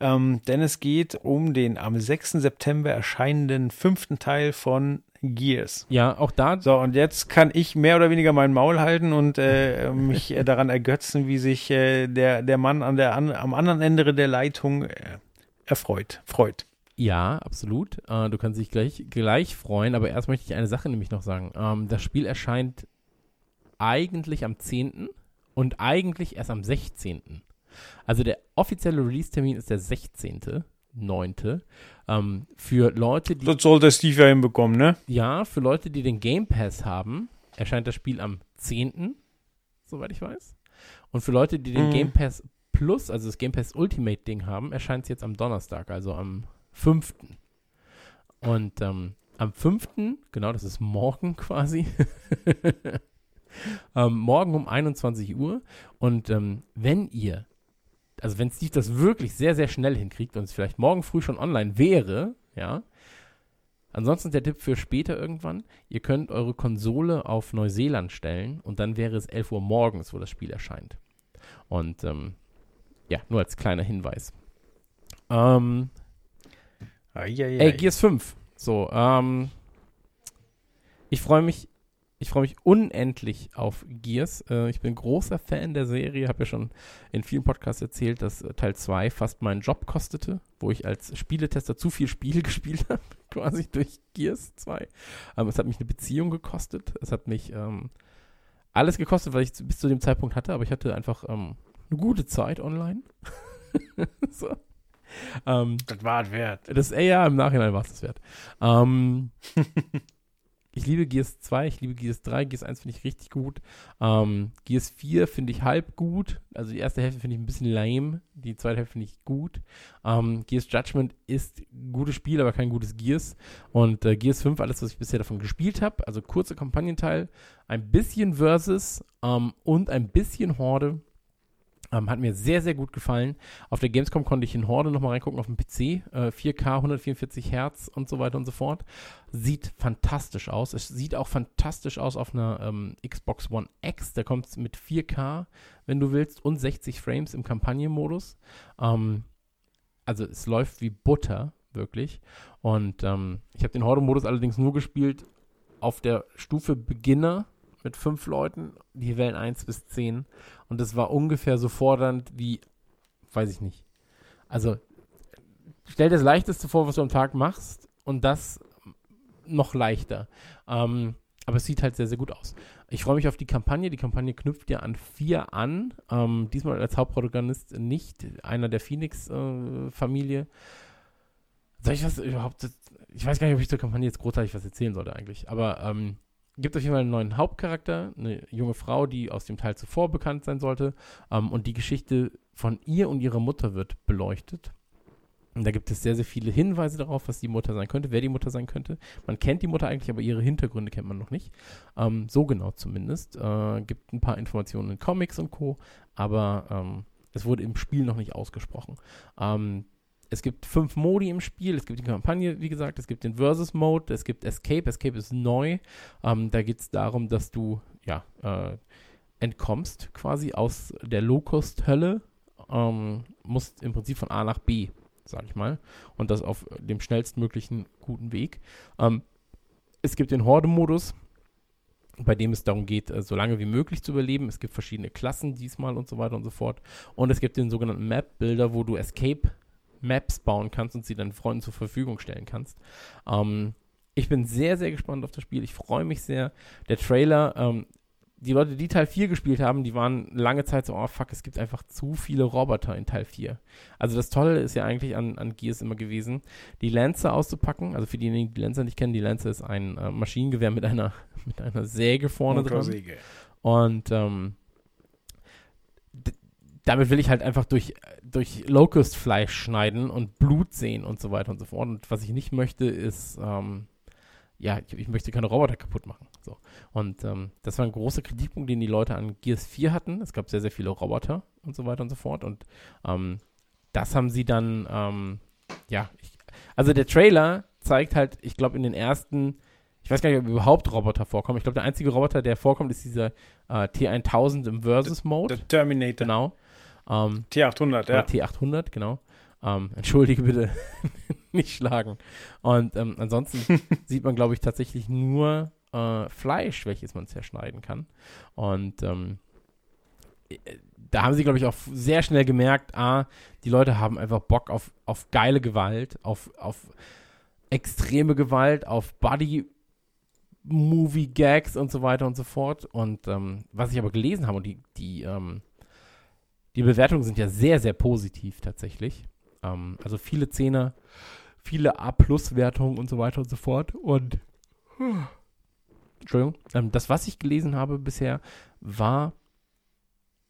Ähm, denn es geht um den am 6. September erscheinenden fünften Teil von Gears. Ja, auch da. So, und jetzt kann ich mehr oder weniger mein Maul halten und äh, mich daran ergötzen, wie sich äh, der, der Mann an der, an, am anderen Ende der Leitung äh, erfreut, freut. Ja, absolut. Äh, du kannst dich gleich, gleich freuen, aber erst möchte ich eine Sache nämlich noch sagen. Ähm, das Spiel erscheint eigentlich am 10. und eigentlich erst am 16. Also der offizielle Release-Termin ist der 16.9. Ähm, für Leute, die. Das sollte Steve ja hinbekommen, ne? Ja, für Leute, die den Game Pass haben, erscheint das Spiel am 10., soweit ich weiß. Und für Leute, die den Mhm. Game Pass Plus, also das Game Pass Ultimate Ding haben, erscheint es jetzt am Donnerstag, also am 5. Und ähm, am 5., genau, das ist morgen quasi, ähm, morgen um 21 Uhr. Und ähm, wenn ihr, also wenn Steve das wirklich sehr, sehr schnell hinkriegt und es vielleicht morgen früh schon online wäre, ja, Ansonsten der Tipp für später irgendwann, ihr könnt eure Konsole auf Neuseeland stellen und dann wäre es 11 Uhr morgens, wo das Spiel erscheint. Und ähm, ja, nur als kleiner Hinweis. Ähm, Eieiei. Ey, Gears 5. So, ähm, ich freue mich, ich freue mich unendlich auf Gears. Äh, ich bin großer Fan der Serie, habe ja schon in vielen Podcasts erzählt, dass äh, Teil 2 fast meinen Job kostete, wo ich als Spieletester zu viel Spiele gespielt habe, quasi durch Gears 2. Ähm, es hat mich eine Beziehung gekostet, es hat mich ähm, alles gekostet, was ich bis zu dem Zeitpunkt hatte, aber ich hatte einfach ähm, eine gute Zeit online. so. Ähm, das war es wert. das, ey, ja, im Nachhinein war es das wert. Ähm, ich liebe Gears 2, ich liebe Gears 3, Gears 1 finde ich richtig gut. Ähm, Gears 4 finde ich halb gut. Also die erste Hälfte finde ich ein bisschen lame, die zweite Hälfte finde ich gut. Ähm, Gears Judgment ist ein gutes Spiel, aber kein gutes Gears. Und äh, Gears 5, alles, was ich bisher davon gespielt habe, also kurzer Kampagnenteil, ein bisschen Versus ähm, und ein bisschen Horde. Ähm, hat mir sehr, sehr gut gefallen. Auf der Gamescom konnte ich in Horde nochmal reingucken auf dem PC. Äh, 4K, 144 Hertz und so weiter und so fort. Sieht fantastisch aus. Es sieht auch fantastisch aus auf einer ähm, Xbox One X. Da kommt es mit 4K, wenn du willst, und 60 Frames im Kampagnenmodus. Ähm, also es läuft wie Butter, wirklich. Und ähm, ich habe den Horde-Modus allerdings nur gespielt auf der Stufe Beginner mit fünf Leuten, die Wellen 1 bis 10. Und das war ungefähr so fordernd wie, weiß ich nicht. Also, stell dir das Leichteste vor, was du am Tag machst und das noch leichter. Ähm, aber es sieht halt sehr, sehr gut aus. Ich freue mich auf die Kampagne. Die Kampagne knüpft ja an vier an. Ähm, diesmal als Hauptprotagonist nicht einer der Phoenix-Familie. Soll ich was überhaupt? Ich weiß gar nicht, ob ich zur Kampagne jetzt großartig was erzählen sollte eigentlich. Aber ähm, gibt auf jeden Fall einen neuen Hauptcharakter, eine junge Frau, die aus dem Teil zuvor bekannt sein sollte. Ähm, und die Geschichte von ihr und ihrer Mutter wird beleuchtet. Und da gibt es sehr, sehr viele Hinweise darauf, was die Mutter sein könnte, wer die Mutter sein könnte. Man kennt die Mutter eigentlich, aber ihre Hintergründe kennt man noch nicht. Ähm, so genau zumindest. Äh, gibt ein paar Informationen in Comics und Co., aber ähm, es wurde im Spiel noch nicht ausgesprochen. Ähm, es gibt fünf Modi im Spiel. Es gibt die Kampagne, wie gesagt. Es gibt den Versus-Mode. Es gibt Escape. Escape ist neu. Ähm, da geht es darum, dass du ja äh, entkommst quasi aus der Locust-Hölle. Ähm, musst im Prinzip von A nach B, sag ich mal. Und das auf dem schnellstmöglichen guten Weg. Ähm, es gibt den Horde-Modus, bei dem es darum geht, äh, so lange wie möglich zu überleben. Es gibt verschiedene Klassen diesmal und so weiter und so fort. Und es gibt den sogenannten Map-Builder, wo du Escape Maps bauen kannst und sie deinen Freunden zur Verfügung stellen kannst. Ähm, ich bin sehr, sehr gespannt auf das Spiel. Ich freue mich sehr. Der Trailer, ähm, die Leute, die Teil 4 gespielt haben, die waren lange Zeit so, oh fuck, es gibt einfach zu viele Roboter in Teil 4. Also das Tolle ist ja eigentlich an, an Gears immer gewesen, die Lancer auszupacken. Also für diejenigen, die die Lancer nicht kennen, die Lancer ist ein äh, Maschinengewehr mit einer, mit einer Säge vorne dran. Und ähm, damit will ich halt einfach durch, durch Locust-Fleisch schneiden und Blut sehen und so weiter und so fort. Und was ich nicht möchte, ist, ähm, ja, ich, ich möchte keine Roboter kaputt machen. So. Und ähm, das war ein großer Kritikpunkt, den die Leute an Gears 4 hatten. Es gab sehr, sehr viele Roboter und so weiter und so fort. Und ähm, das haben sie dann, ähm, ja, ich, Also der Trailer zeigt halt, ich glaube, in den ersten, ich weiß gar nicht, ob überhaupt Roboter vorkommen. Ich glaube, der einzige Roboter, der vorkommt, ist dieser äh, T1000 im Versus-Mode. Der Terminator. Genau. Ähm, T800, oder ja. T800, genau. Ähm, entschuldige bitte, nicht schlagen. Und ähm, ansonsten sieht man, glaube ich, tatsächlich nur äh, Fleisch, welches man zerschneiden kann. Und ähm, äh, da haben sie, glaube ich, auch sehr schnell gemerkt, ah, die Leute haben einfach Bock auf, auf geile Gewalt, auf, auf extreme Gewalt, auf Body Movie-Gags und so weiter und so fort. Und ähm, was ich aber gelesen habe, und die, die, ähm, die Bewertungen sind ja sehr, sehr positiv tatsächlich. Ähm, also viele Zehner, viele A-Plus-Wertungen und so weiter und so fort. Und Entschuldigung, ähm, das, was ich gelesen habe bisher, war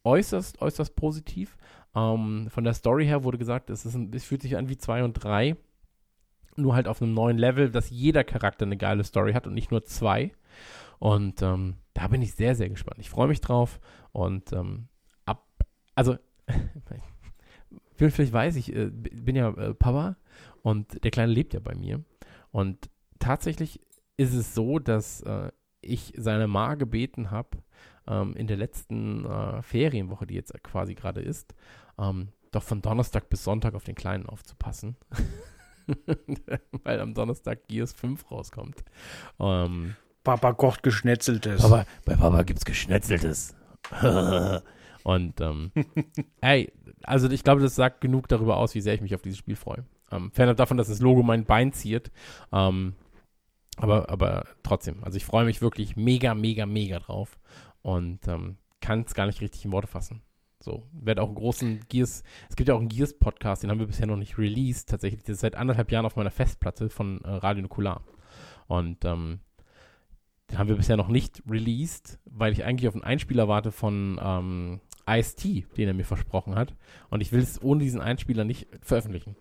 äußerst, äußerst positiv. Ähm, von der Story her wurde gesagt, es, ist ein, es fühlt sich an wie 2 und 3, nur halt auf einem neuen Level, dass jeder Charakter eine geile Story hat und nicht nur zwei. Und ähm, da bin ich sehr, sehr gespannt. Ich freue mich drauf und ähm, also, vielleicht weiß ich, äh, bin ja äh, Papa und der Kleine lebt ja bei mir. Und tatsächlich ist es so, dass äh, ich seine Ma gebeten habe, ähm, in der letzten äh, Ferienwoche, die jetzt quasi gerade ist, ähm, doch von Donnerstag bis Sonntag auf den Kleinen aufzupassen. Weil am Donnerstag Gears 5 rauskommt. Ähm, Papa kocht Geschnetzeltes. Papa, bei Papa gibt's Geschnetzeltes. Und ähm, ey, also ich glaube, das sagt genug darüber aus, wie sehr ich mich auf dieses Spiel freue. Ähm, fernab davon, dass das Logo mein Bein ziert. Ähm, aber, aber trotzdem, also ich freue mich wirklich mega, mega, mega drauf und ähm, kann es gar nicht richtig in Worte fassen. So, werde auch einen großen Gears, es gibt ja auch einen Gears-Podcast, den haben wir bisher noch nicht released, tatsächlich, der ist seit anderthalb Jahren auf meiner Festplatte von äh, Radio Nukular. Und ähm, den haben wir bisher noch nicht released, weil ich eigentlich auf einen Einspieler warte von ähm, Ice-T, den er mir versprochen hat. Und ich will es ohne diesen Einspieler nicht veröffentlichen.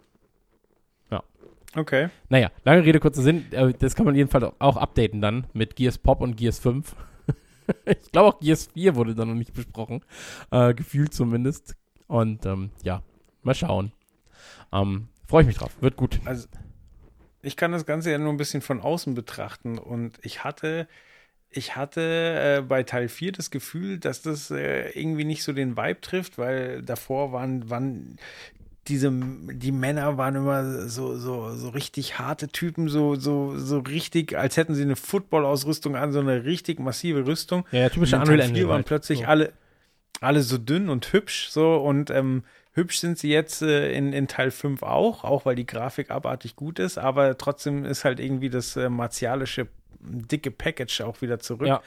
Okay. Naja, lange Rede, kurzer Sinn. äh, Das kann man jedenfalls auch updaten dann mit Gears Pop und Gears 5. ich glaube auch Gears 4 wurde dann noch nicht besprochen. Äh, gefühlt zumindest. Und ähm, ja, mal schauen. Ähm, Freue ich mich drauf. Wird gut. Also, ich kann das Ganze ja nur ein bisschen von außen betrachten und ich hatte, ich hatte äh, bei Teil 4 das Gefühl, dass das äh, irgendwie nicht so den Vibe trifft, weil davor waren, waren diese, die Männer waren immer so, so, so richtig harte Typen, so, so, so richtig, als hätten sie eine Football-Ausrüstung an, so eine richtig massive Rüstung. Ja, ja typische Unreal 4 Engine. waren halt. plötzlich So. alle, alle so dünn und hübsch, so und ähm, hübsch sind sie jetzt äh, in, in Teil 5 auch, auch weil die Grafik abartig gut ist, aber trotzdem ist halt irgendwie das äh, martialische dicke Package auch wieder zurück. Ja.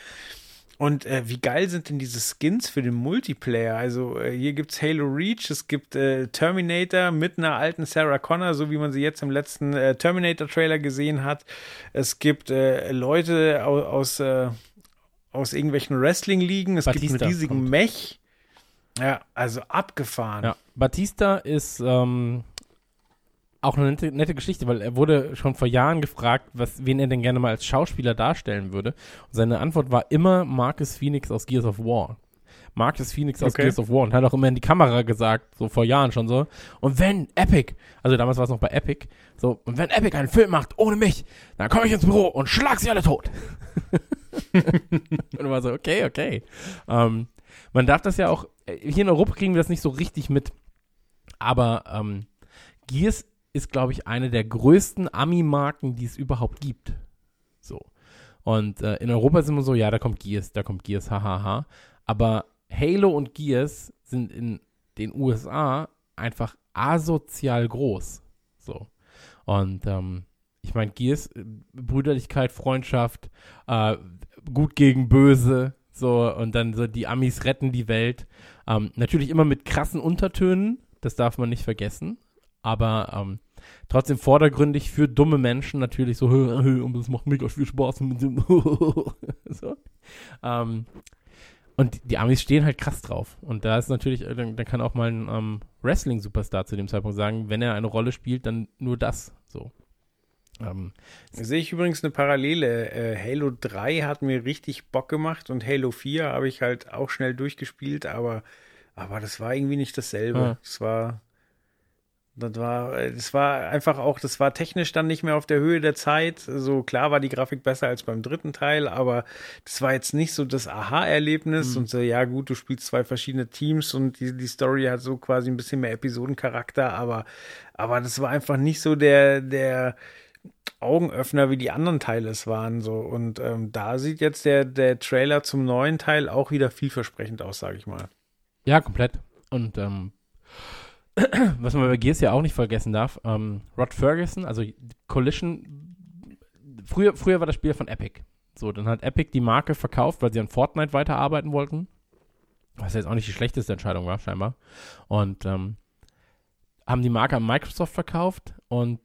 Und äh, wie geil sind denn diese Skins für den Multiplayer? Also äh, hier gibt's Halo Reach, es gibt äh, Terminator mit einer alten Sarah Connor, so wie man sie jetzt im letzten äh, Terminator-Trailer gesehen hat. Es gibt äh, Leute aus, aus, äh, aus irgendwelchen Wrestling-Ligen, es gibt Batista einen riesigen kommt. Mech. Ja, also abgefahren. Ja, Batista ist ähm, auch eine nette, nette Geschichte, weil er wurde schon vor Jahren gefragt, was, wen er denn gerne mal als Schauspieler darstellen würde. Und seine Antwort war immer Marcus Phoenix aus Gears of War. Marcus Phoenix aus Okay. Gears of War und hat auch immer in die Kamera gesagt, so vor Jahren schon so. Und wenn Epic, also damals war es noch bei Epic, so, und wenn Epic einen Film macht ohne mich, dann komme ich ins Büro und schlag sie alle tot. und war so, okay, okay. Ähm, man darf das ja auch, äh, hier in Europa kriegen wir das nicht so richtig mit, aber ähm, Gears ist, glaube ich, eine der größten Ami-Marken, die es überhaupt gibt. So. Und äh, in Europa sind wir so, ja, da kommt Gears, da kommt Gears, hahaha. Aber Halo und Gears sind in den USA einfach asozial groß. So. Und ähm, ich meine, Gears, äh, Brüderlichkeit, Freundschaft, äh, gut gegen böse, so, und dann so die Amis retten die Welt. Ähm, natürlich immer mit krassen Untertönen, das darf man nicht vergessen. Aber ähm, trotzdem vordergründig für dumme Menschen natürlich so, "Hö, hö, und das macht mega viel Spaß. mit dem so. ähm, und die Amis stehen halt krass drauf. Und da ist natürlich, äh, dann, dann kann auch mal ein ähm, Wrestling-Superstar zu dem Zeitpunkt sagen, wenn er eine Rolle spielt, dann nur das. So. Ähm, Sehe ich übrigens eine Parallele. Äh, Halo 3 hat mir richtig Bock gemacht und Halo 4 habe ich halt auch schnell durchgespielt, aber, aber das war irgendwie nicht dasselbe. Es war. Das war, das war einfach auch, das war technisch dann nicht mehr auf der Höhe der Zeit. So klar war die Grafik besser als beim dritten Teil, aber das war jetzt nicht so das Aha-Erlebnis Mhm. und so, ja gut, du spielst zwei verschiedene Teams und die, die Story hat so quasi ein bisschen mehr Episodencharakter, aber, aber das war einfach nicht so der, der Augenöffner, wie die anderen Teile es waren. So. Und ähm, da sieht jetzt der, der Trailer zum neuen Teil auch wieder vielversprechend aus, sage ich mal. Ja, komplett. Und ähm, was man bei Gears ja auch nicht vergessen darf, ähm, Rod Ferguson, also Collision, früher, früher war das Spiel von Epic. So, dann hat Epic die Marke verkauft, weil sie an Fortnite weiterarbeiten wollten. Was jetzt auch nicht die schlechteste Entscheidung war, scheinbar. Und ähm, haben die Marke an Microsoft verkauft und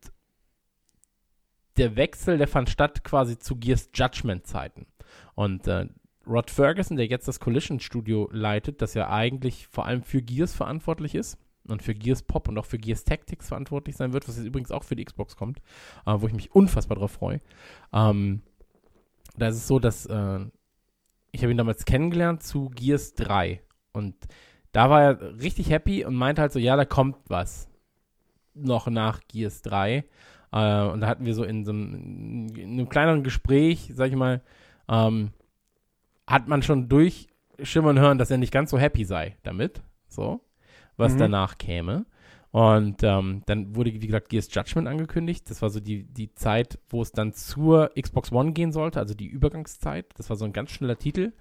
der Wechsel, der fand statt quasi zu Gears Judgment Zeiten. Und äh, Rod Ferguson, der jetzt das Collision Studio leitet, das ja eigentlich vor allem für Gears verantwortlich ist und für Gears Pop und auch für Gears Tactics verantwortlich sein wird, was jetzt übrigens auch für die Xbox kommt, äh, wo ich mich unfassbar drauf freue. Ähm, da ist es so, dass äh, ich habe ihn damals kennengelernt zu Gears 3 und da war er richtig happy und meinte halt so, ja, da kommt was noch nach Gears 3. Äh, und da hatten wir so in so einem, in einem kleineren Gespräch, sag ich mal, ähm, hat man schon durchschimmern hören, dass er nicht ganz so happy sei damit, so, was Mhm. danach käme. Und ähm, dann wurde, wie gesagt, Gears Judgment angekündigt. Das war so die, die Zeit, wo es dann zur Xbox One gehen sollte, also die Übergangszeit. Das war so ein ganz schneller Titel.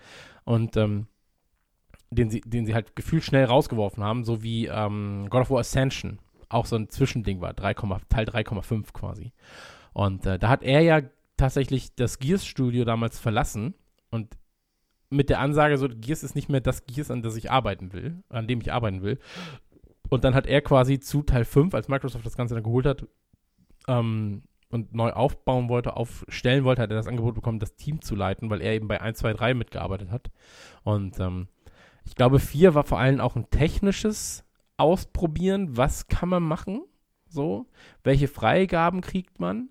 Und ähm, den, sie, den sie halt gefühlt schnell rausgeworfen haben, so wie ähm, God of War Ascension auch so ein Zwischending war, 3, Teil 3,5 quasi. Und äh, da hat er ja tatsächlich das Gears-Studio damals verlassen und mit der Ansage, so Gears ist nicht mehr das Gears, an das ich arbeiten will, an dem ich arbeiten will. Und dann hat er quasi zu Teil 5, als Microsoft das Ganze dann geholt hat ähm, und neu aufbauen wollte, aufstellen wollte, hat er das Angebot bekommen, das Team zu leiten, weil er eben bei 1, 2, 3 mitgearbeitet hat. Und ähm, ich glaube, 4 war vor allem auch ein technisches Ausprobieren, was kann man machen, so, welche Freigaben kriegt man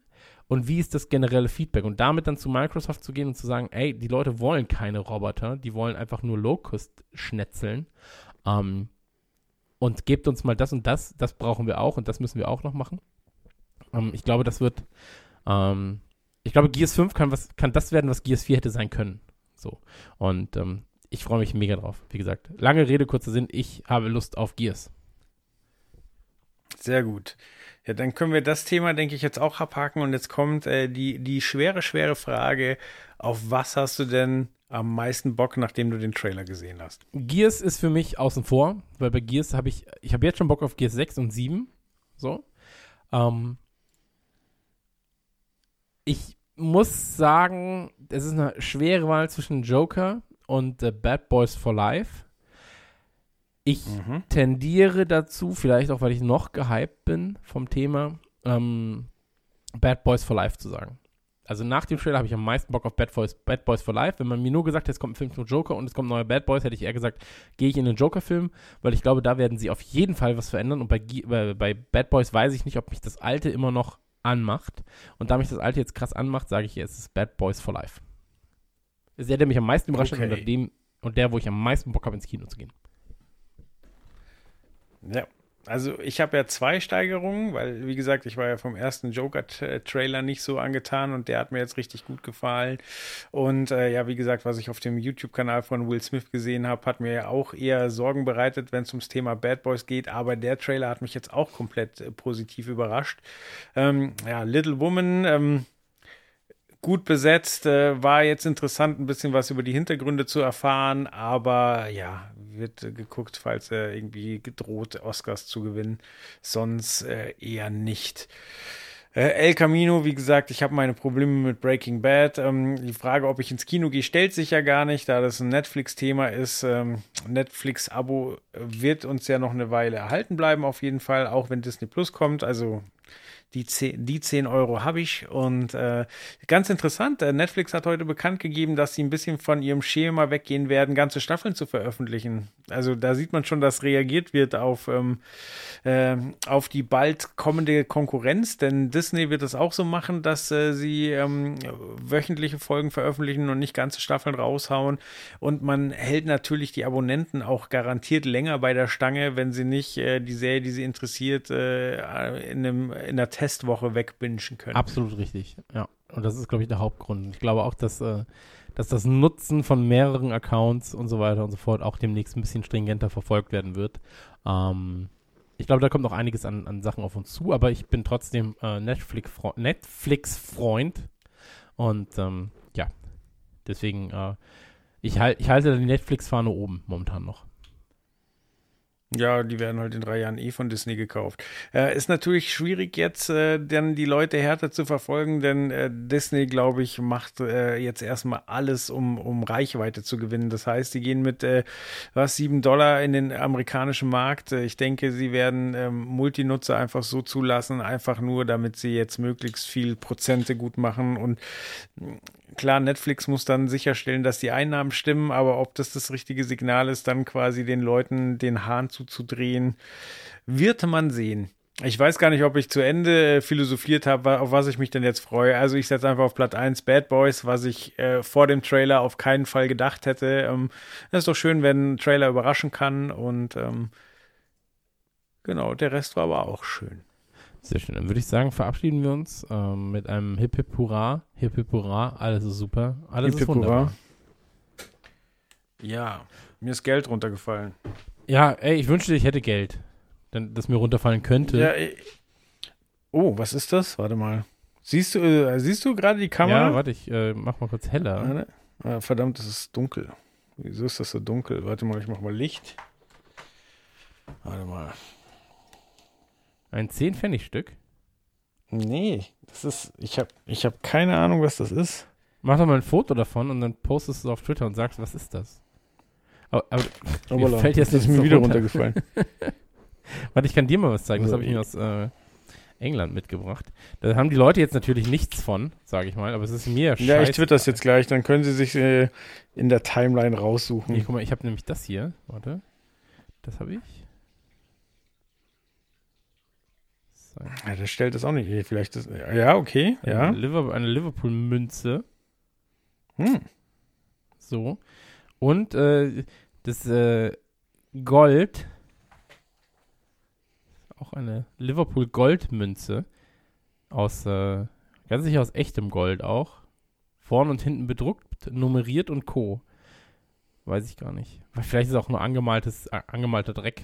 und wie ist das generelle Feedback und damit dann zu Microsoft zu gehen und zu sagen, ey, die Leute wollen keine Roboter, die wollen einfach nur Locust schnetzeln ähm, und gebt uns mal das und das, das brauchen wir auch und das müssen wir auch noch machen. Ähm, ich glaube, das wird, ähm, ich glaube, Gears 5 kann, was, kann das werden, was Gears 4 hätte sein können. So. Und ähm, ich freue mich mega drauf. Wie gesagt, lange Rede, kurzer Sinn, ich habe Lust auf Gears. Sehr gut. Ja, dann können wir das Thema, denke ich, jetzt auch abhaken. Und jetzt kommt äh, die, die schwere, schwere Frage: Auf was hast du denn am meisten Bock, nachdem du den Trailer gesehen hast? Gears ist für mich außen vor, weil bei Gears habe ich, ich habe jetzt schon Bock auf Gears 6 und 7. So. Ähm, ich muss sagen, es ist eine schwere Wahl zwischen Joker und äh, Bad Boys for Life. Ich Mhm. tendiere dazu, vielleicht auch, weil ich noch gehypt bin vom Thema, ähm, Bad Boys for Life zu sagen. Also nach dem Trailer habe ich am meisten Bock auf Bad Boys, Bad Boys for Life. Wenn man mir nur gesagt hätte, es kommt ein Film zum Joker und es kommt ein neuer Bad Boys, hätte ich eher gesagt, gehe ich in den Joker-Film, weil ich glaube, da werden sie auf jeden Fall was verändern. Und bei, bei, bei Bad Boys weiß ich nicht, ob mich das alte immer noch anmacht. Und da mich das alte jetzt krass anmacht, sage ich, es ist Bad Boys for Life. Ist der, der mich am meisten überrascht hat Okay. und, dem, und der, wo ich am meisten Bock habe, ins Kino zu gehen. Ja, also ich habe ja zwei Steigerungen, weil, wie gesagt, ich war ja vom ersten Joker-Trailer nicht so angetan und der hat mir jetzt richtig gut gefallen. Und äh, ja, wie gesagt, was ich auf dem YouTube-Kanal von Will Smith gesehen habe, hat mir ja auch eher Sorgen bereitet, wenn es ums Thema Bad Boys geht. Aber der Trailer hat mich jetzt auch komplett äh, positiv überrascht. Ähm, ja, Little Woman, ähm, gut besetzt. Äh, war jetzt interessant, ein bisschen was über die Hintergründe zu erfahren, aber ja, wird äh, geguckt, falls er irgendwie gedroht, Oscars zu gewinnen. Sonst äh, eher nicht. Äh, El Camino, wie gesagt, ich habe meine Probleme mit Breaking Bad. Ähm, die Frage, ob ich ins Kino gehe, stellt sich ja gar nicht, da das ein Netflix-Thema ist. Ähm, Netflix-Abo wird uns ja noch eine Weile erhalten bleiben, auf jeden Fall, auch wenn Disney Plus kommt. Also die 10, die 10 Euro habe ich. Und äh, ganz interessant, äh, Netflix hat heute bekannt gegeben, dass sie ein bisschen von ihrem Schema weggehen werden, ganze Staffeln zu veröffentlichen. Also da sieht man schon, dass reagiert wird auf, ähm, äh, auf die bald kommende Konkurrenz, denn Disney wird es auch so machen, dass äh, sie ähm, wöchentliche Folgen veröffentlichen und nicht ganze Staffeln raushauen. Und man hält natürlich die Abonnenten auch garantiert länger bei der Stange, wenn sie nicht äh, die Serie, die sie interessiert, äh, in, einem, in einer Testwoche wegbingen können. Absolut richtig, ja. Und das ist, glaube ich, der Hauptgrund. Ich glaube auch, dass, äh, dass das Nutzen von mehreren Accounts und so weiter und so fort auch demnächst ein bisschen stringenter verfolgt werden wird. Ähm, ich glaube, da kommt noch einiges an, an Sachen auf uns zu, aber ich bin trotzdem äh, Netflix-Freund Netflix und ähm, ja, deswegen, äh, ich, halt, ich halte die Netflix-Fahne oben momentan noch. Ja, die werden halt in drei Jahren eh von Disney gekauft. Äh, ist natürlich schwierig jetzt, äh, dann die Leute härter zu verfolgen, denn äh, Disney, glaube ich, macht äh, jetzt erstmal alles, um, um Reichweite zu gewinnen. Das heißt, die gehen mit äh, was, sieben Dollar in den amerikanischen Markt. Äh, ich denke, sie werden ähm, Multinutzer einfach so zulassen, einfach nur, damit sie jetzt möglichst viel Prozente gut machen und klar, Netflix muss dann sicherstellen, dass die Einnahmen stimmen, aber ob das das richtige Signal ist, dann quasi den Leuten den Hahn zuzudrehen, wird man sehen. Ich weiß gar nicht, ob ich zu Ende philosophiert habe, auf was ich mich denn jetzt freue. Also ich setze einfach auf Platz 1 Bad Boys, was ich äh, vor dem Trailer auf keinen Fall gedacht hätte. Ähm, es ist doch schön, wenn ein Trailer überraschen kann und ähm, genau, der Rest war aber auch schön. Sehr schön. Dann würde ich sagen, verabschieden wir uns ähm, mit einem Hip Hip Hurra. Hip Hip Hurra. Alles ist super. Alles Hip, ist wunderbar. Ja, mir ist Geld runtergefallen. Ja, ey, ich wünschte, ich hätte Geld, denn, das mir runterfallen könnte. Ja, ey. Oh, was ist das? Warte mal. Siehst du, äh, siehst du gerade die Kamera? Ja, warte, ich äh, mach mal kurz heller. Ah, verdammt, es ist dunkel. Wieso ist das so dunkel? Warte mal, ich mach mal Licht. Warte mal. Ein 10-Pfennig-Stück? Nee, das ist, ich habe ich hab keine Ahnung, was das ist. Mach doch mal ein Foto davon und dann postest du es auf Twitter und sagst, was ist das? Aber, aber mir Obala, fällt jetzt das ist mir wieder runter. runtergefallen. Warte, ich kann dir mal was zeigen. Das habe ich mir aus äh, England mitgebracht. Da haben die Leute jetzt natürlich nichts von, sage ich mal, aber es ist mir scheiße. Ja, ich twitter das jetzt gleich, dann können sie sich äh, in der Timeline raussuchen. Nee, guck mal, ich habe nämlich das hier. Warte. Das habe ich. Sein. Ja, das stellt das auch nicht. Vielleicht ist, ja, okay, ja. Eine, Liverpool, eine Liverpool-Münze. Hm. So. Und äh, das äh, Gold. Auch eine Liverpool-Goldmünze. Aus, äh, ganz sicher aus echtem Gold auch. Vorn und hinten bedruckt, nummeriert und Co. Weiß ich gar nicht. Vielleicht ist es auch nur angemaltes, angemalter Dreck.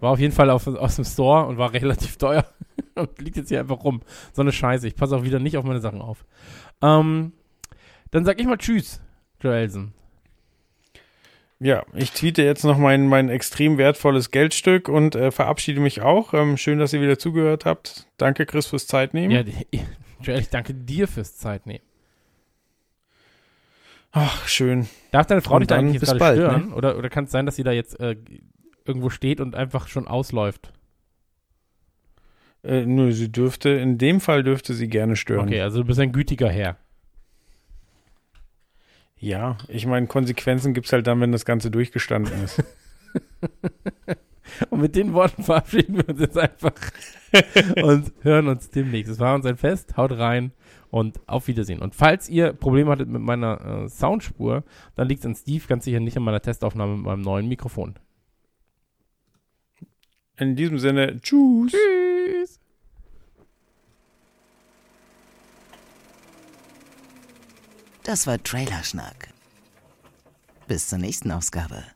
War auf jeden Fall auf, aus dem Store und war relativ teuer. und liegt jetzt hier einfach rum. So eine Scheiße. Ich passe auch wieder nicht auf meine Sachen auf. Ähm, dann sag ich mal Tschüss, Joelsen. Ja, ich tweete jetzt noch mein, mein extrem wertvolles Geldstück und äh, verabschiede mich auch. Ähm, schön, dass ihr wieder zugehört habt. Danke, Chris, fürs Zeitnehmen. Ja, Joel, ich danke dir fürs Zeitnehmen. Ach, schön. Darf deine Frau dich da eigentlich jetzt gerade stören? Ne? Oder, oder kann es sein, dass sie da jetzt äh, irgendwo steht und einfach schon ausläuft. Äh, nö, sie dürfte, in dem Fall dürfte sie gerne stören. Okay, also du bist ein gütiger Herr. Ja, ich meine, Konsequenzen gibt es halt dann, wenn das Ganze durchgestanden ist. und mit den Worten verabschieden wir uns jetzt einfach und hören uns demnächst. Es war uns ein Fest, haut rein und auf Wiedersehen. Und falls ihr Probleme hattet mit meiner äh, Soundspur, dann liegt es an Steve, ganz sicher nicht an meiner Testaufnahme mit meinem neuen Mikrofon. In diesem Sinne, tschüss. Tschüss. Das war Trailerschnack. Bis zur nächsten Ausgabe.